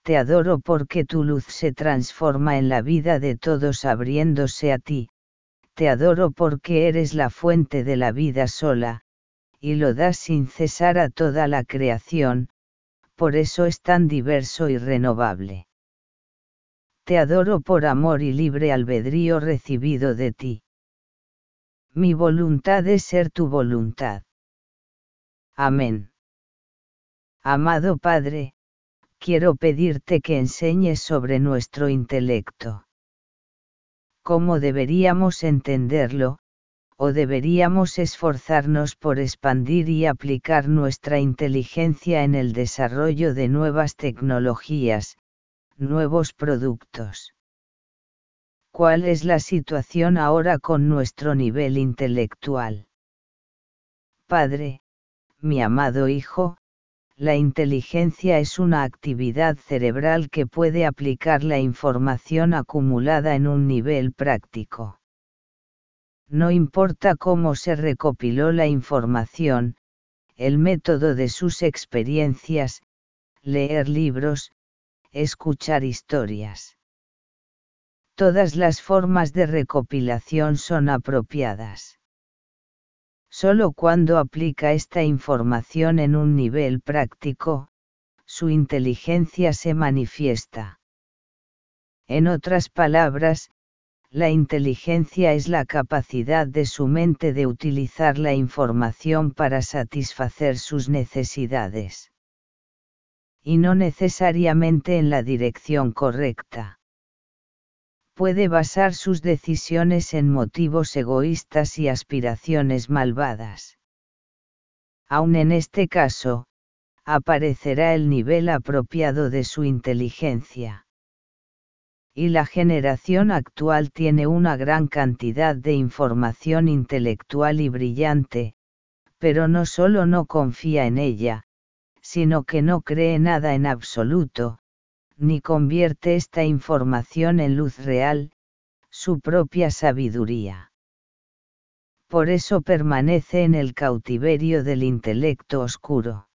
te adoro porque tu luz se transforma en la vida de todos abriéndose a ti, te adoro porque eres la fuente de la vida sola, y lo das sin cesar a toda la creación, por eso es tan diverso y renovable. Te adoro por amor y libre albedrío recibido de ti. Mi voluntad es ser tu voluntad. Amén. Amado Padre, quiero pedirte que enseñes sobre nuestro intelecto. ¿Cómo deberíamos entenderlo? o deberíamos esforzarnos por expandir y aplicar nuestra inteligencia en el desarrollo de nuevas tecnologías, nuevos productos. ¿Cuál es la situación ahora con nuestro nivel intelectual? Padre, mi amado Hijo, la inteligencia es una actividad cerebral que puede aplicar la información acumulada en un nivel práctico. No importa cómo se recopiló la información, el método de sus experiencias, leer libros, escuchar historias. Todas las formas de recopilación son apropiadas. Solo cuando aplica esta información en un nivel práctico, su inteligencia se manifiesta. En otras palabras, la inteligencia es la capacidad de su mente de utilizar la información para satisfacer sus necesidades. Y no necesariamente en la dirección correcta puede basar sus decisiones en motivos egoístas y aspiraciones malvadas. Aun en este caso, aparecerá el nivel apropiado de su inteligencia. Y la generación actual tiene una gran cantidad de información intelectual y brillante, pero no solo no confía en ella, sino que no cree nada en absoluto, ni convierte esta información en luz real, su propia sabiduría. Por eso permanece en el cautiverio del intelecto oscuro.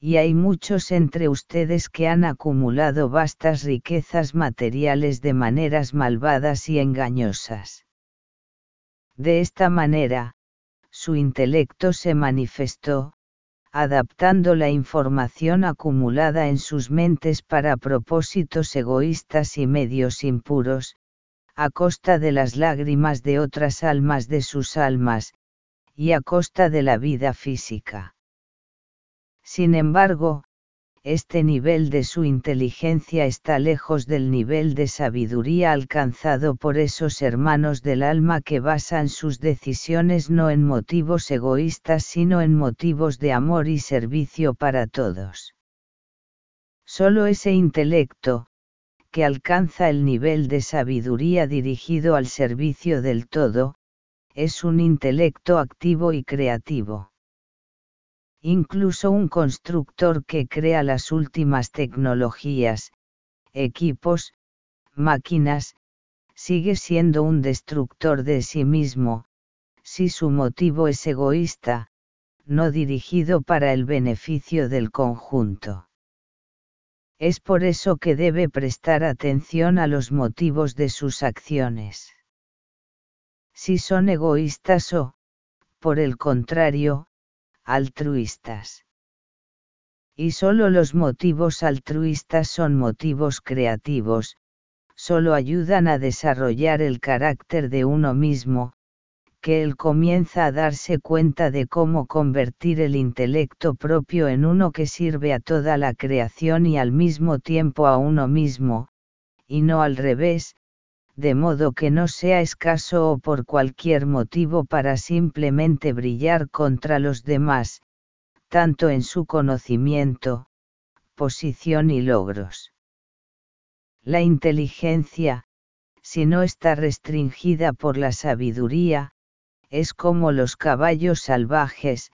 Y hay muchos entre ustedes que han acumulado vastas riquezas materiales de maneras malvadas y engañosas. De esta manera, su intelecto se manifestó, adaptando la información acumulada en sus mentes para propósitos egoístas y medios impuros, a costa de las lágrimas de otras almas de sus almas, y a costa de la vida física. Sin embargo, este nivel de su inteligencia está lejos del nivel de sabiduría alcanzado por esos hermanos del alma que basan sus decisiones no en motivos egoístas sino en motivos de amor y servicio para todos. Solo ese intelecto, que alcanza el nivel de sabiduría dirigido al servicio del todo, es un intelecto activo y creativo. Incluso un constructor que crea las últimas tecnologías, equipos, máquinas, sigue siendo un destructor de sí mismo, si su motivo es egoísta, no dirigido para el beneficio del conjunto. Es por eso que debe prestar atención a los motivos de sus acciones. Si son egoístas o, por el contrario, altruistas. Y solo los motivos altruistas son motivos creativos, solo ayudan a desarrollar el carácter de uno mismo, que él comienza a darse cuenta de cómo convertir el intelecto propio en uno que sirve a toda la creación y al mismo tiempo a uno mismo, y no al revés, de modo que no sea escaso o por cualquier motivo para simplemente brillar contra los demás, tanto en su conocimiento, posición y logros. La inteligencia, si no está restringida por la sabiduría, es como los caballos salvajes,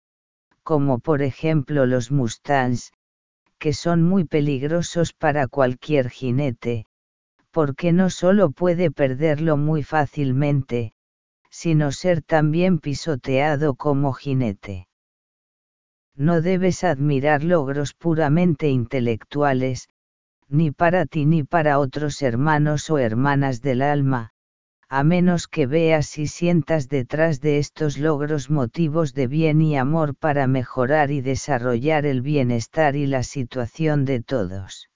como por ejemplo los mustangs, que son muy peligrosos para cualquier jinete, porque no solo puede perderlo muy fácilmente, sino ser también pisoteado como jinete. No debes admirar logros puramente intelectuales, ni para ti ni para otros hermanos o hermanas del alma, a menos que veas y sientas detrás de estos logros motivos de bien y amor para mejorar y desarrollar el bienestar y la situación de todos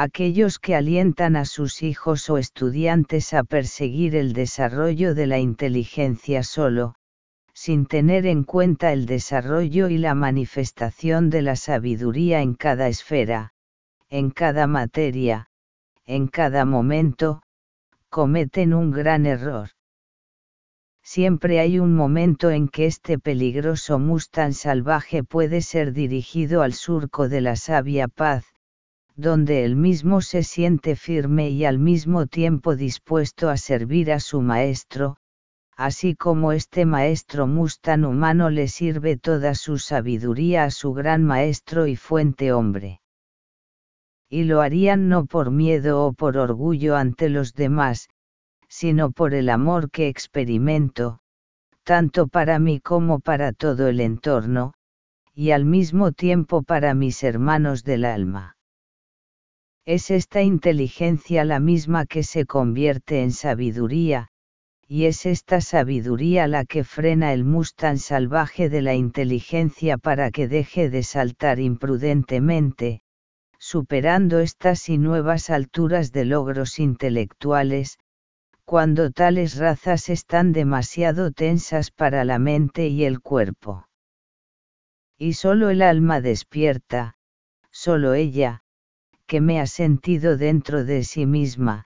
aquellos que alientan a sus hijos o estudiantes a perseguir el desarrollo de la inteligencia solo, sin tener en cuenta el desarrollo y la manifestación de la sabiduría en cada esfera, en cada materia, en cada momento, cometen un gran error. Siempre hay un momento en que este peligroso Mustang salvaje puede ser dirigido al surco de la sabia paz, donde él mismo se siente firme y al mismo tiempo dispuesto a servir a su maestro, así como este maestro Mustan humano le sirve toda su sabiduría a su gran maestro y fuente hombre. Y lo harían no por miedo o por orgullo ante los demás, sino por el amor que experimento, tanto para mí como para todo el entorno, y al mismo tiempo para mis hermanos del alma. Es esta inteligencia la misma que se convierte en sabiduría, y es esta sabiduría la que frena el Mustang salvaje de la inteligencia para que deje de saltar imprudentemente, superando estas y nuevas alturas de logros intelectuales, cuando tales razas están demasiado tensas para la mente y el cuerpo. Y solo el alma despierta, solo ella, que me ha sentido dentro de sí misma,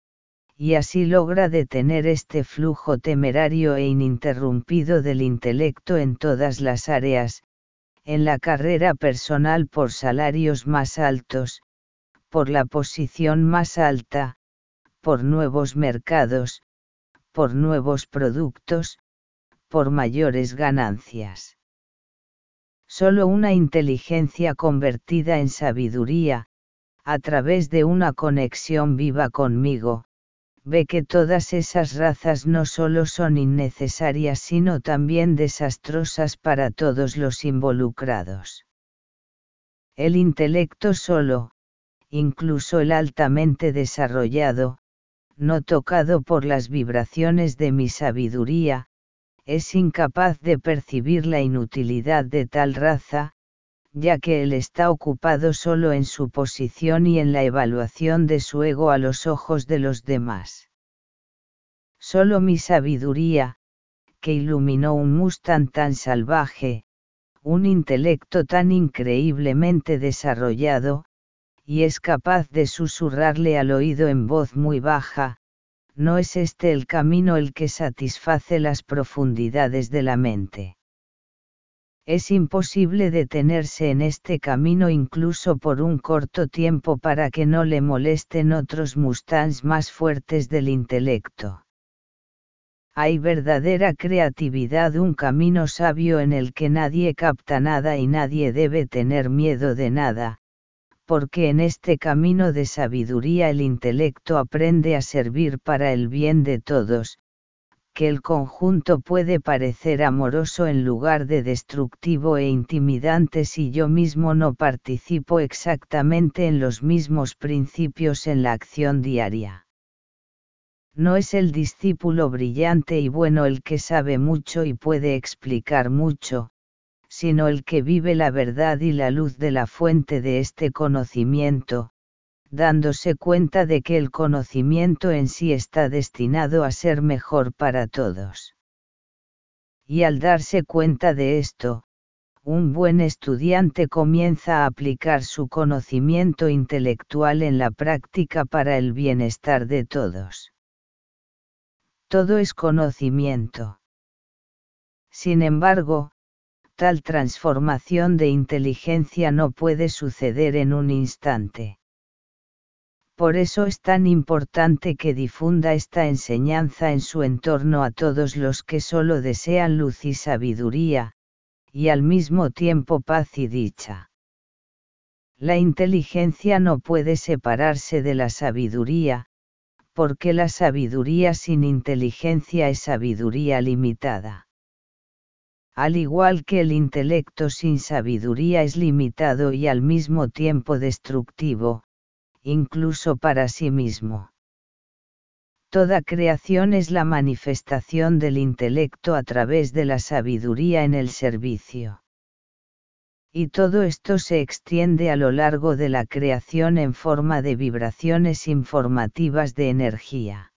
y así logra detener este flujo temerario e ininterrumpido del intelecto en todas las áreas, en la carrera personal por salarios más altos, por la posición más alta, por nuevos mercados, por nuevos productos, por mayores ganancias. Solo una inteligencia convertida en sabiduría, a través de una conexión viva conmigo, ve que todas esas razas no solo son innecesarias sino también desastrosas para todos los involucrados. El intelecto solo, incluso el altamente desarrollado, no tocado por las vibraciones de mi sabiduría, es incapaz de percibir la inutilidad de tal raza, ya que él está ocupado solo en su posición y en la evaluación de su ego a los ojos de los demás. Solo mi sabiduría, que iluminó un Mustang tan salvaje, un intelecto tan increíblemente desarrollado, y es capaz de susurrarle al oído en voz muy baja, no es este el camino el que satisface las profundidades de la mente. Es imposible detenerse en este camino incluso por un corto tiempo para que no le molesten otros mustangs más fuertes del intelecto. Hay verdadera creatividad, un camino sabio en el que nadie capta nada y nadie debe tener miedo de nada, porque en este camino de sabiduría el intelecto aprende a servir para el bien de todos, que el conjunto puede parecer amoroso en lugar de destructivo e intimidante si yo mismo no participo exactamente en los mismos principios en la acción diaria. No es el discípulo brillante y bueno el que sabe mucho y puede explicar mucho, sino el que vive la verdad y la luz de la fuente de este conocimiento, dándose cuenta de que el conocimiento en sí está destinado a ser mejor para todos. Y al darse cuenta de esto, un buen estudiante comienza a aplicar su conocimiento intelectual en la práctica para el bienestar de todos. Todo es conocimiento. Sin embargo, tal transformación de inteligencia no puede suceder en un instante. Por eso es tan importante que difunda esta enseñanza en su entorno a todos los que solo desean luz y sabiduría, y al mismo tiempo paz y dicha. La inteligencia no puede separarse de la sabiduría, porque la sabiduría sin inteligencia es sabiduría limitada. Al igual que el intelecto sin sabiduría es limitado y al mismo tiempo destructivo, incluso para sí mismo. Toda creación es la manifestación del intelecto a través de la sabiduría en el servicio. Y todo esto se extiende a lo largo de la creación en forma de vibraciones informativas de energía.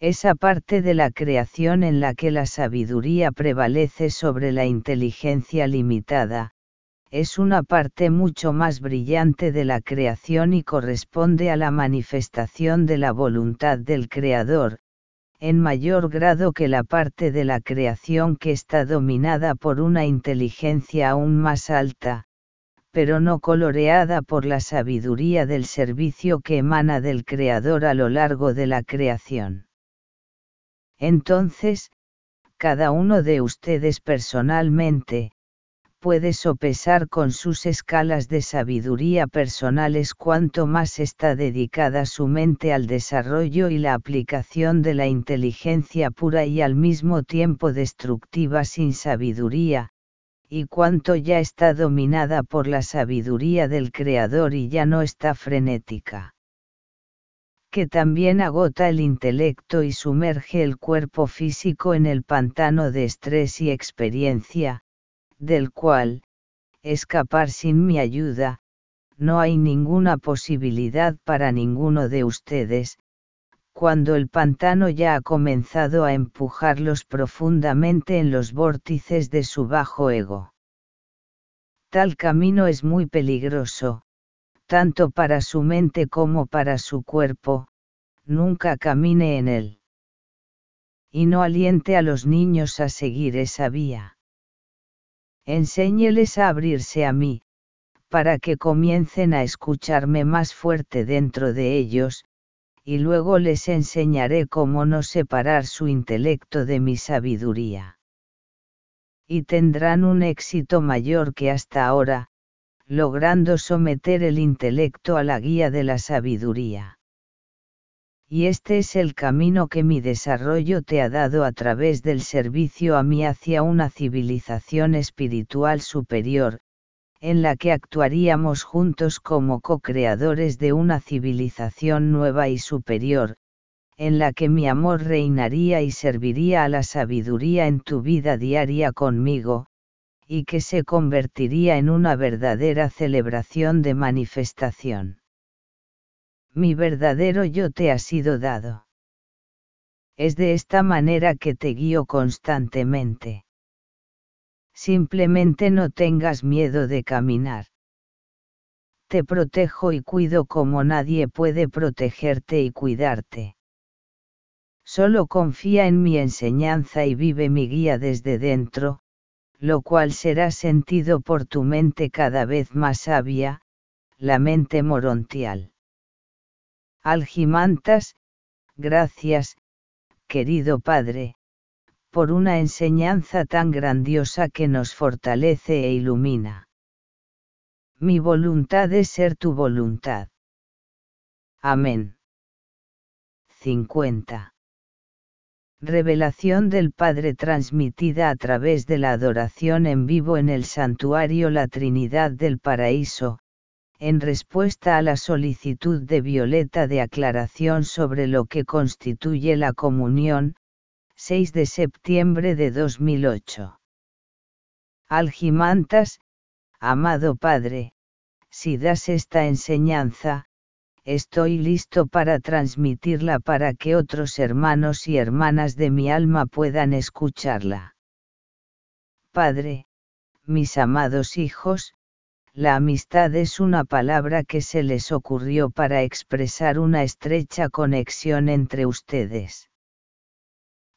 Esa parte de la creación en la que la sabiduría prevalece sobre la inteligencia limitada, es una parte mucho más brillante de la creación y corresponde a la manifestación de la voluntad del Creador, en mayor grado que la parte de la creación que está dominada por una inteligencia aún más alta, pero no coloreada por la sabiduría del servicio que emana del Creador a lo largo de la creación. Entonces, cada uno de ustedes personalmente, puede sopesar con sus escalas de sabiduría personales cuanto más está dedicada su mente al desarrollo y la aplicación de la inteligencia pura y al mismo tiempo destructiva sin sabiduría, y cuánto ya está dominada por la sabiduría del Creador y ya no está frenética. Que también agota el intelecto y sumerge el cuerpo físico en el pantano de estrés y experiencia, del cual, escapar sin mi ayuda, no hay ninguna posibilidad para ninguno de ustedes, cuando el pantano ya ha comenzado a empujarlos profundamente en los vórtices de su bajo ego. Tal camino es muy peligroso, tanto para su mente como para su cuerpo, nunca camine en él. Y no aliente a los niños a seguir esa vía. Enséñeles a abrirse a mí, para que comiencen a escucharme más fuerte dentro de ellos, y luego les enseñaré cómo no separar su intelecto de mi sabiduría. Y tendrán un éxito mayor que hasta ahora, logrando someter el intelecto a la guía de la sabiduría y este es el camino que mi desarrollo te ha dado a través del servicio a mí hacia una civilización espiritual superior, en la que actuaríamos juntos como co-creadores de una civilización nueva y superior, en la que mi amor reinaría y serviría a la sabiduría en tu vida diaria conmigo, y que se convertiría en una verdadera celebración de manifestación mi verdadero yo te ha sido dado. Es de esta manera que te guío constantemente. Simplemente no tengas miedo de caminar. Te protejo y cuido como nadie puede protegerte y cuidarte. Solo confía en mi enseñanza y vive mi guía desde dentro, lo cual será sentido por tu mente cada vez más sabia, la mente morontial. Algimantas, gracias, querido Padre, por una enseñanza tan grandiosa que nos fortalece e ilumina. Mi voluntad es ser tu voluntad. Amén. 50. Revelación del Padre transmitida a través de la adoración en vivo en el santuario La Trinidad del Paraíso, en respuesta a la solicitud de Violeta de aclaración sobre lo que constituye la comunión, 6 de septiembre de 2008. Algimantas, amado Padre, si das esta enseñanza, estoy listo para transmitirla para que otros hermanos y hermanas de mi alma puedan escucharla. Padre, mis amados hijos, la amistad es una palabra que se les ocurrió para expresar una estrecha conexión entre ustedes.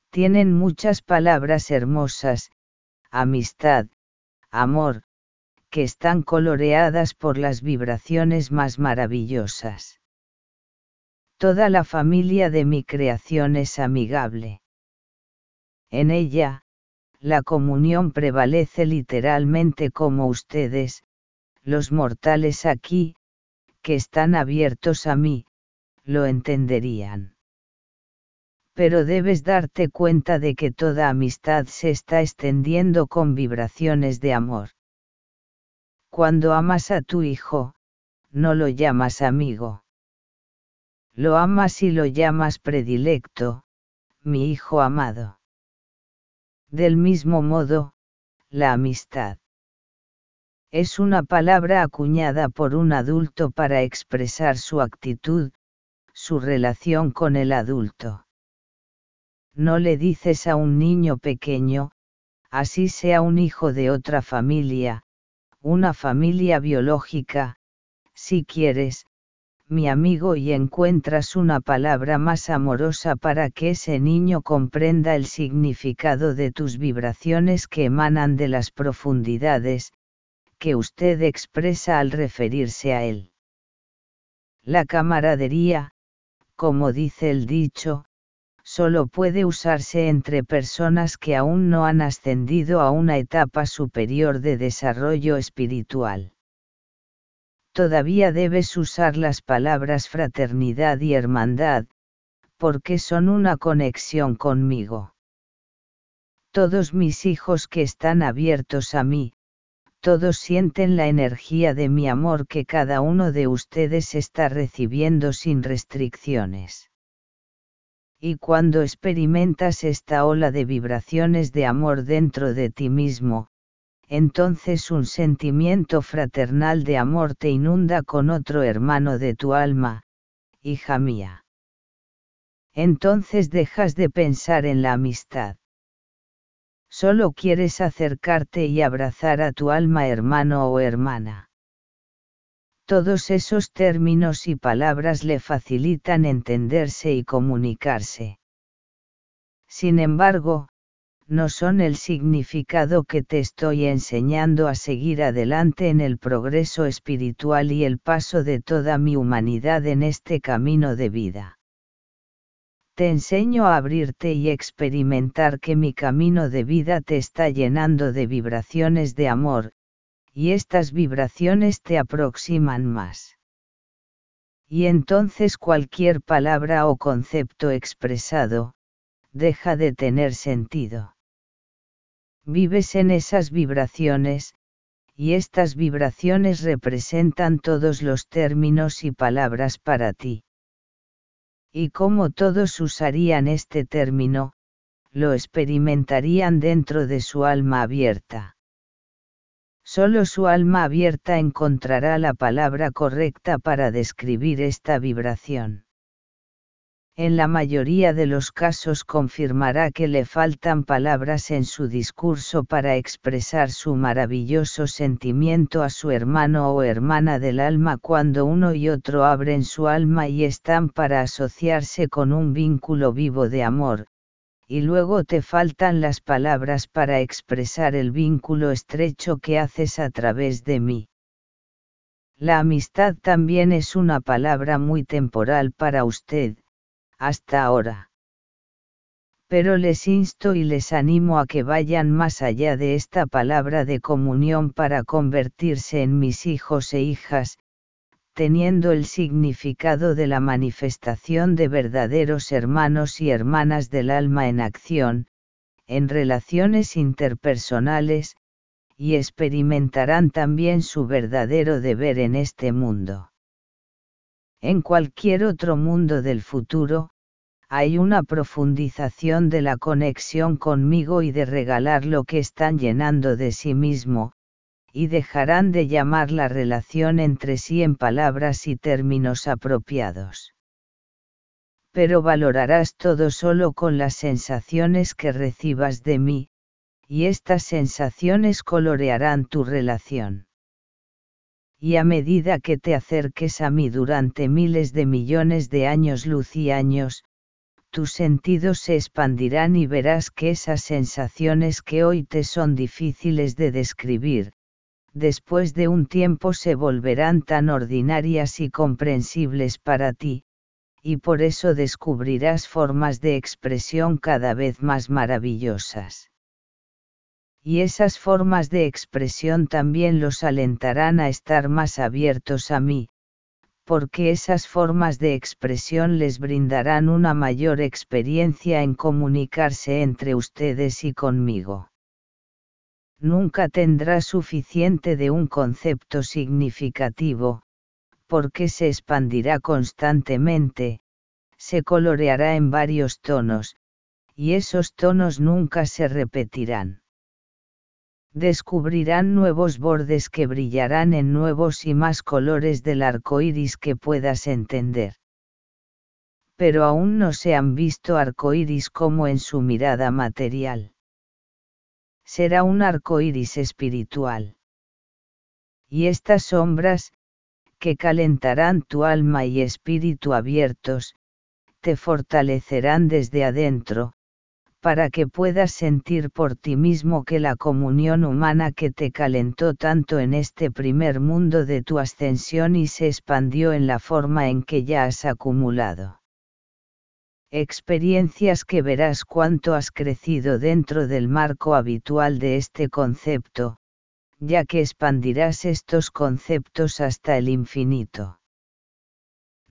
Tienen muchas palabras hermosas, amistad, amor, que están coloreadas por las vibraciones más maravillosas. Toda la familia de mi creación es amigable. En ella, la comunión prevalece literalmente como ustedes, los mortales aquí, que están abiertos a mí, lo entenderían. Pero debes darte cuenta de que toda amistad se está extendiendo con vibraciones de amor. Cuando amas a tu hijo, no lo llamas amigo. Lo amas y lo llamas predilecto, mi hijo amado. Del mismo modo, la amistad es una palabra acuñada por un adulto para expresar su actitud, su relación con el adulto. No le dices a un niño pequeño, así sea un hijo de otra familia, una familia biológica, si quieres, mi amigo y encuentras una palabra más amorosa para que ese niño comprenda el significado de tus vibraciones que emanan de las profundidades, que usted expresa al referirse a él. La camaradería, como dice el dicho, solo puede usarse entre personas que aún no han ascendido a una etapa superior de desarrollo espiritual. Todavía debes usar las palabras fraternidad y hermandad, porque son una conexión conmigo. Todos mis hijos que están abiertos a mí, todos sienten la energía de mi amor que cada uno de ustedes está recibiendo sin restricciones. Y cuando experimentas esta ola de vibraciones de amor dentro de ti mismo, entonces un sentimiento fraternal de amor te inunda con otro hermano de tu alma, hija mía. Entonces dejas de pensar en la amistad solo quieres acercarte y abrazar a tu alma hermano o hermana. Todos esos términos y palabras le facilitan entenderse y comunicarse. Sin embargo, no son el significado que te estoy enseñando a seguir adelante en el progreso espiritual y el paso de toda mi humanidad en este camino de vida. Te enseño a abrirte y experimentar que mi camino de vida te está llenando de vibraciones de amor, y estas vibraciones te aproximan más. Y entonces cualquier palabra o concepto expresado, deja de tener sentido. Vives en esas vibraciones, y estas vibraciones representan todos los términos y palabras para ti y como todos usarían este término, lo experimentarían dentro de su alma abierta. Solo su alma abierta encontrará la palabra correcta para describir esta vibración en la mayoría de los casos confirmará que le faltan palabras en su discurso para expresar su maravilloso sentimiento a su hermano o hermana del alma cuando uno y otro abren su alma y están para asociarse con un vínculo vivo de amor, y luego te faltan las palabras para expresar el vínculo estrecho que haces a través de mí. La amistad también es una palabra muy temporal para usted, hasta ahora. pero les insto y les animo a que vayan más allá de esta palabra de comunión para convertirse en mis hijos e hijas, teniendo el significado de la manifestación de verdaderos hermanos y hermanas del alma en acción, en relaciones interpersonales, y experimentarán también su verdadero deber en este mundo. En cualquier otro mundo del futuro, hay una profundización de la conexión conmigo y de regalar lo que están llenando de sí mismo, y dejarán de llamar la relación entre sí en palabras y términos apropiados. Pero valorarás todo solo con las sensaciones que recibas de mí, y estas sensaciones colorearán tu relación. Y a medida que te acerques a mí durante miles de millones de años luz y años, tus sentidos se expandirán y verás que esas sensaciones que hoy te son difíciles de describir, después de un tiempo se volverán tan ordinarias y comprensibles para ti, y por eso descubrirás formas de expresión cada vez más maravillosas. Y esas formas de expresión también los alentarán a estar más abiertos a mí, porque esas formas de expresión les brindarán una mayor experiencia en comunicarse entre ustedes y conmigo. Nunca tendrá suficiente de un concepto significativo, porque se expandirá constantemente, se coloreará en varios tonos, y esos tonos nunca se repetirán descubrirán nuevos bordes que brillarán en nuevos y más colores del arco iris que puedas entender. Pero aún no se han visto arcoíris como en su mirada material. Será un arco iris espiritual. Y estas sombras, que calentarán tu alma y espíritu abiertos, te fortalecerán desde adentro, para que puedas sentir por ti mismo que la comunión humana que te calentó tanto en este primer mundo de tu ascensión y se expandió en la forma en que ya has acumulado. Experiencias que verás cuánto has crecido dentro del marco habitual de este concepto, ya que expandirás estos conceptos hasta el infinito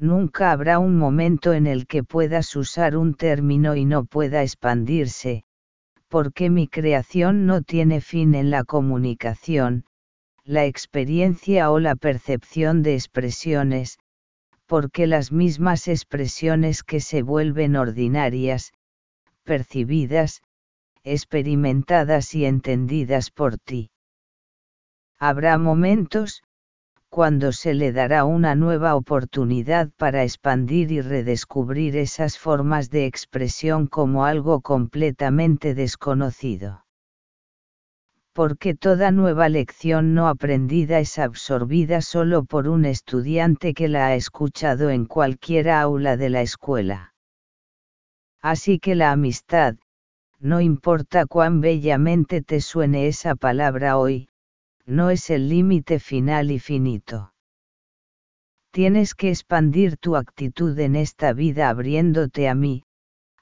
nunca habrá un momento en el que puedas usar un término y no pueda expandirse, porque mi creación no tiene fin en la comunicación, la experiencia o la percepción de expresiones, porque las mismas expresiones que se vuelven ordinarias, percibidas, experimentadas y entendidas por ti. Habrá momentos, cuando se le dará una nueva oportunidad para expandir y redescubrir esas formas de expresión como algo completamente desconocido. Porque toda nueva lección no aprendida es absorbida solo por un estudiante que la ha escuchado en cualquier aula de la escuela. Así que la amistad, no importa cuán bellamente te suene esa palabra hoy, no es el límite final y finito. Tienes que expandir tu actitud en esta vida abriéndote a mí,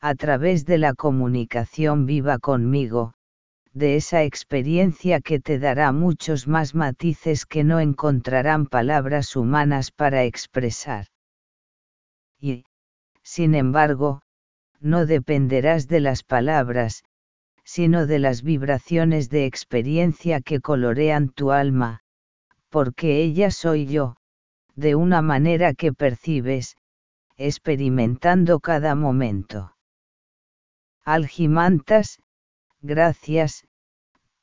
a través de la comunicación viva conmigo, de esa experiencia que te dará muchos más matices que no encontrarán palabras humanas para expresar. Y, sin embargo, no dependerás de las palabras, sino de las vibraciones de experiencia que colorean tu alma, porque ella soy yo, de una manera que percibes, experimentando cada momento. Algimantas, gracias,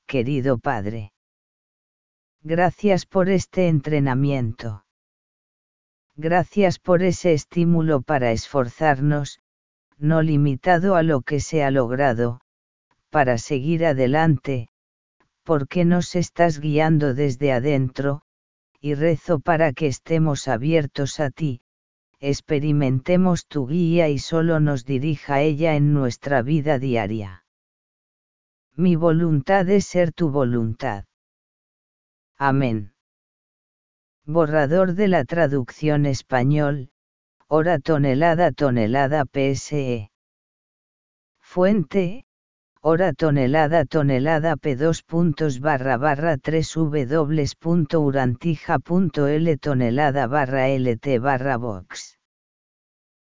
querido Padre. Gracias por este entrenamiento. Gracias por ese estímulo para esforzarnos, no limitado a lo que se ha logrado, para seguir adelante, porque nos estás guiando desde adentro, y rezo para que estemos abiertos a ti, experimentemos tu guía y solo nos dirija ella en nuestra vida diaria. Mi voluntad es ser tu voluntad. Amén. Borrador de la traducción español, hora tonelada tonelada PSE. Fuente, hora tonelada tonelada p2 puntos barra barra 3 w.urantija.l tonelada barra lt barra box.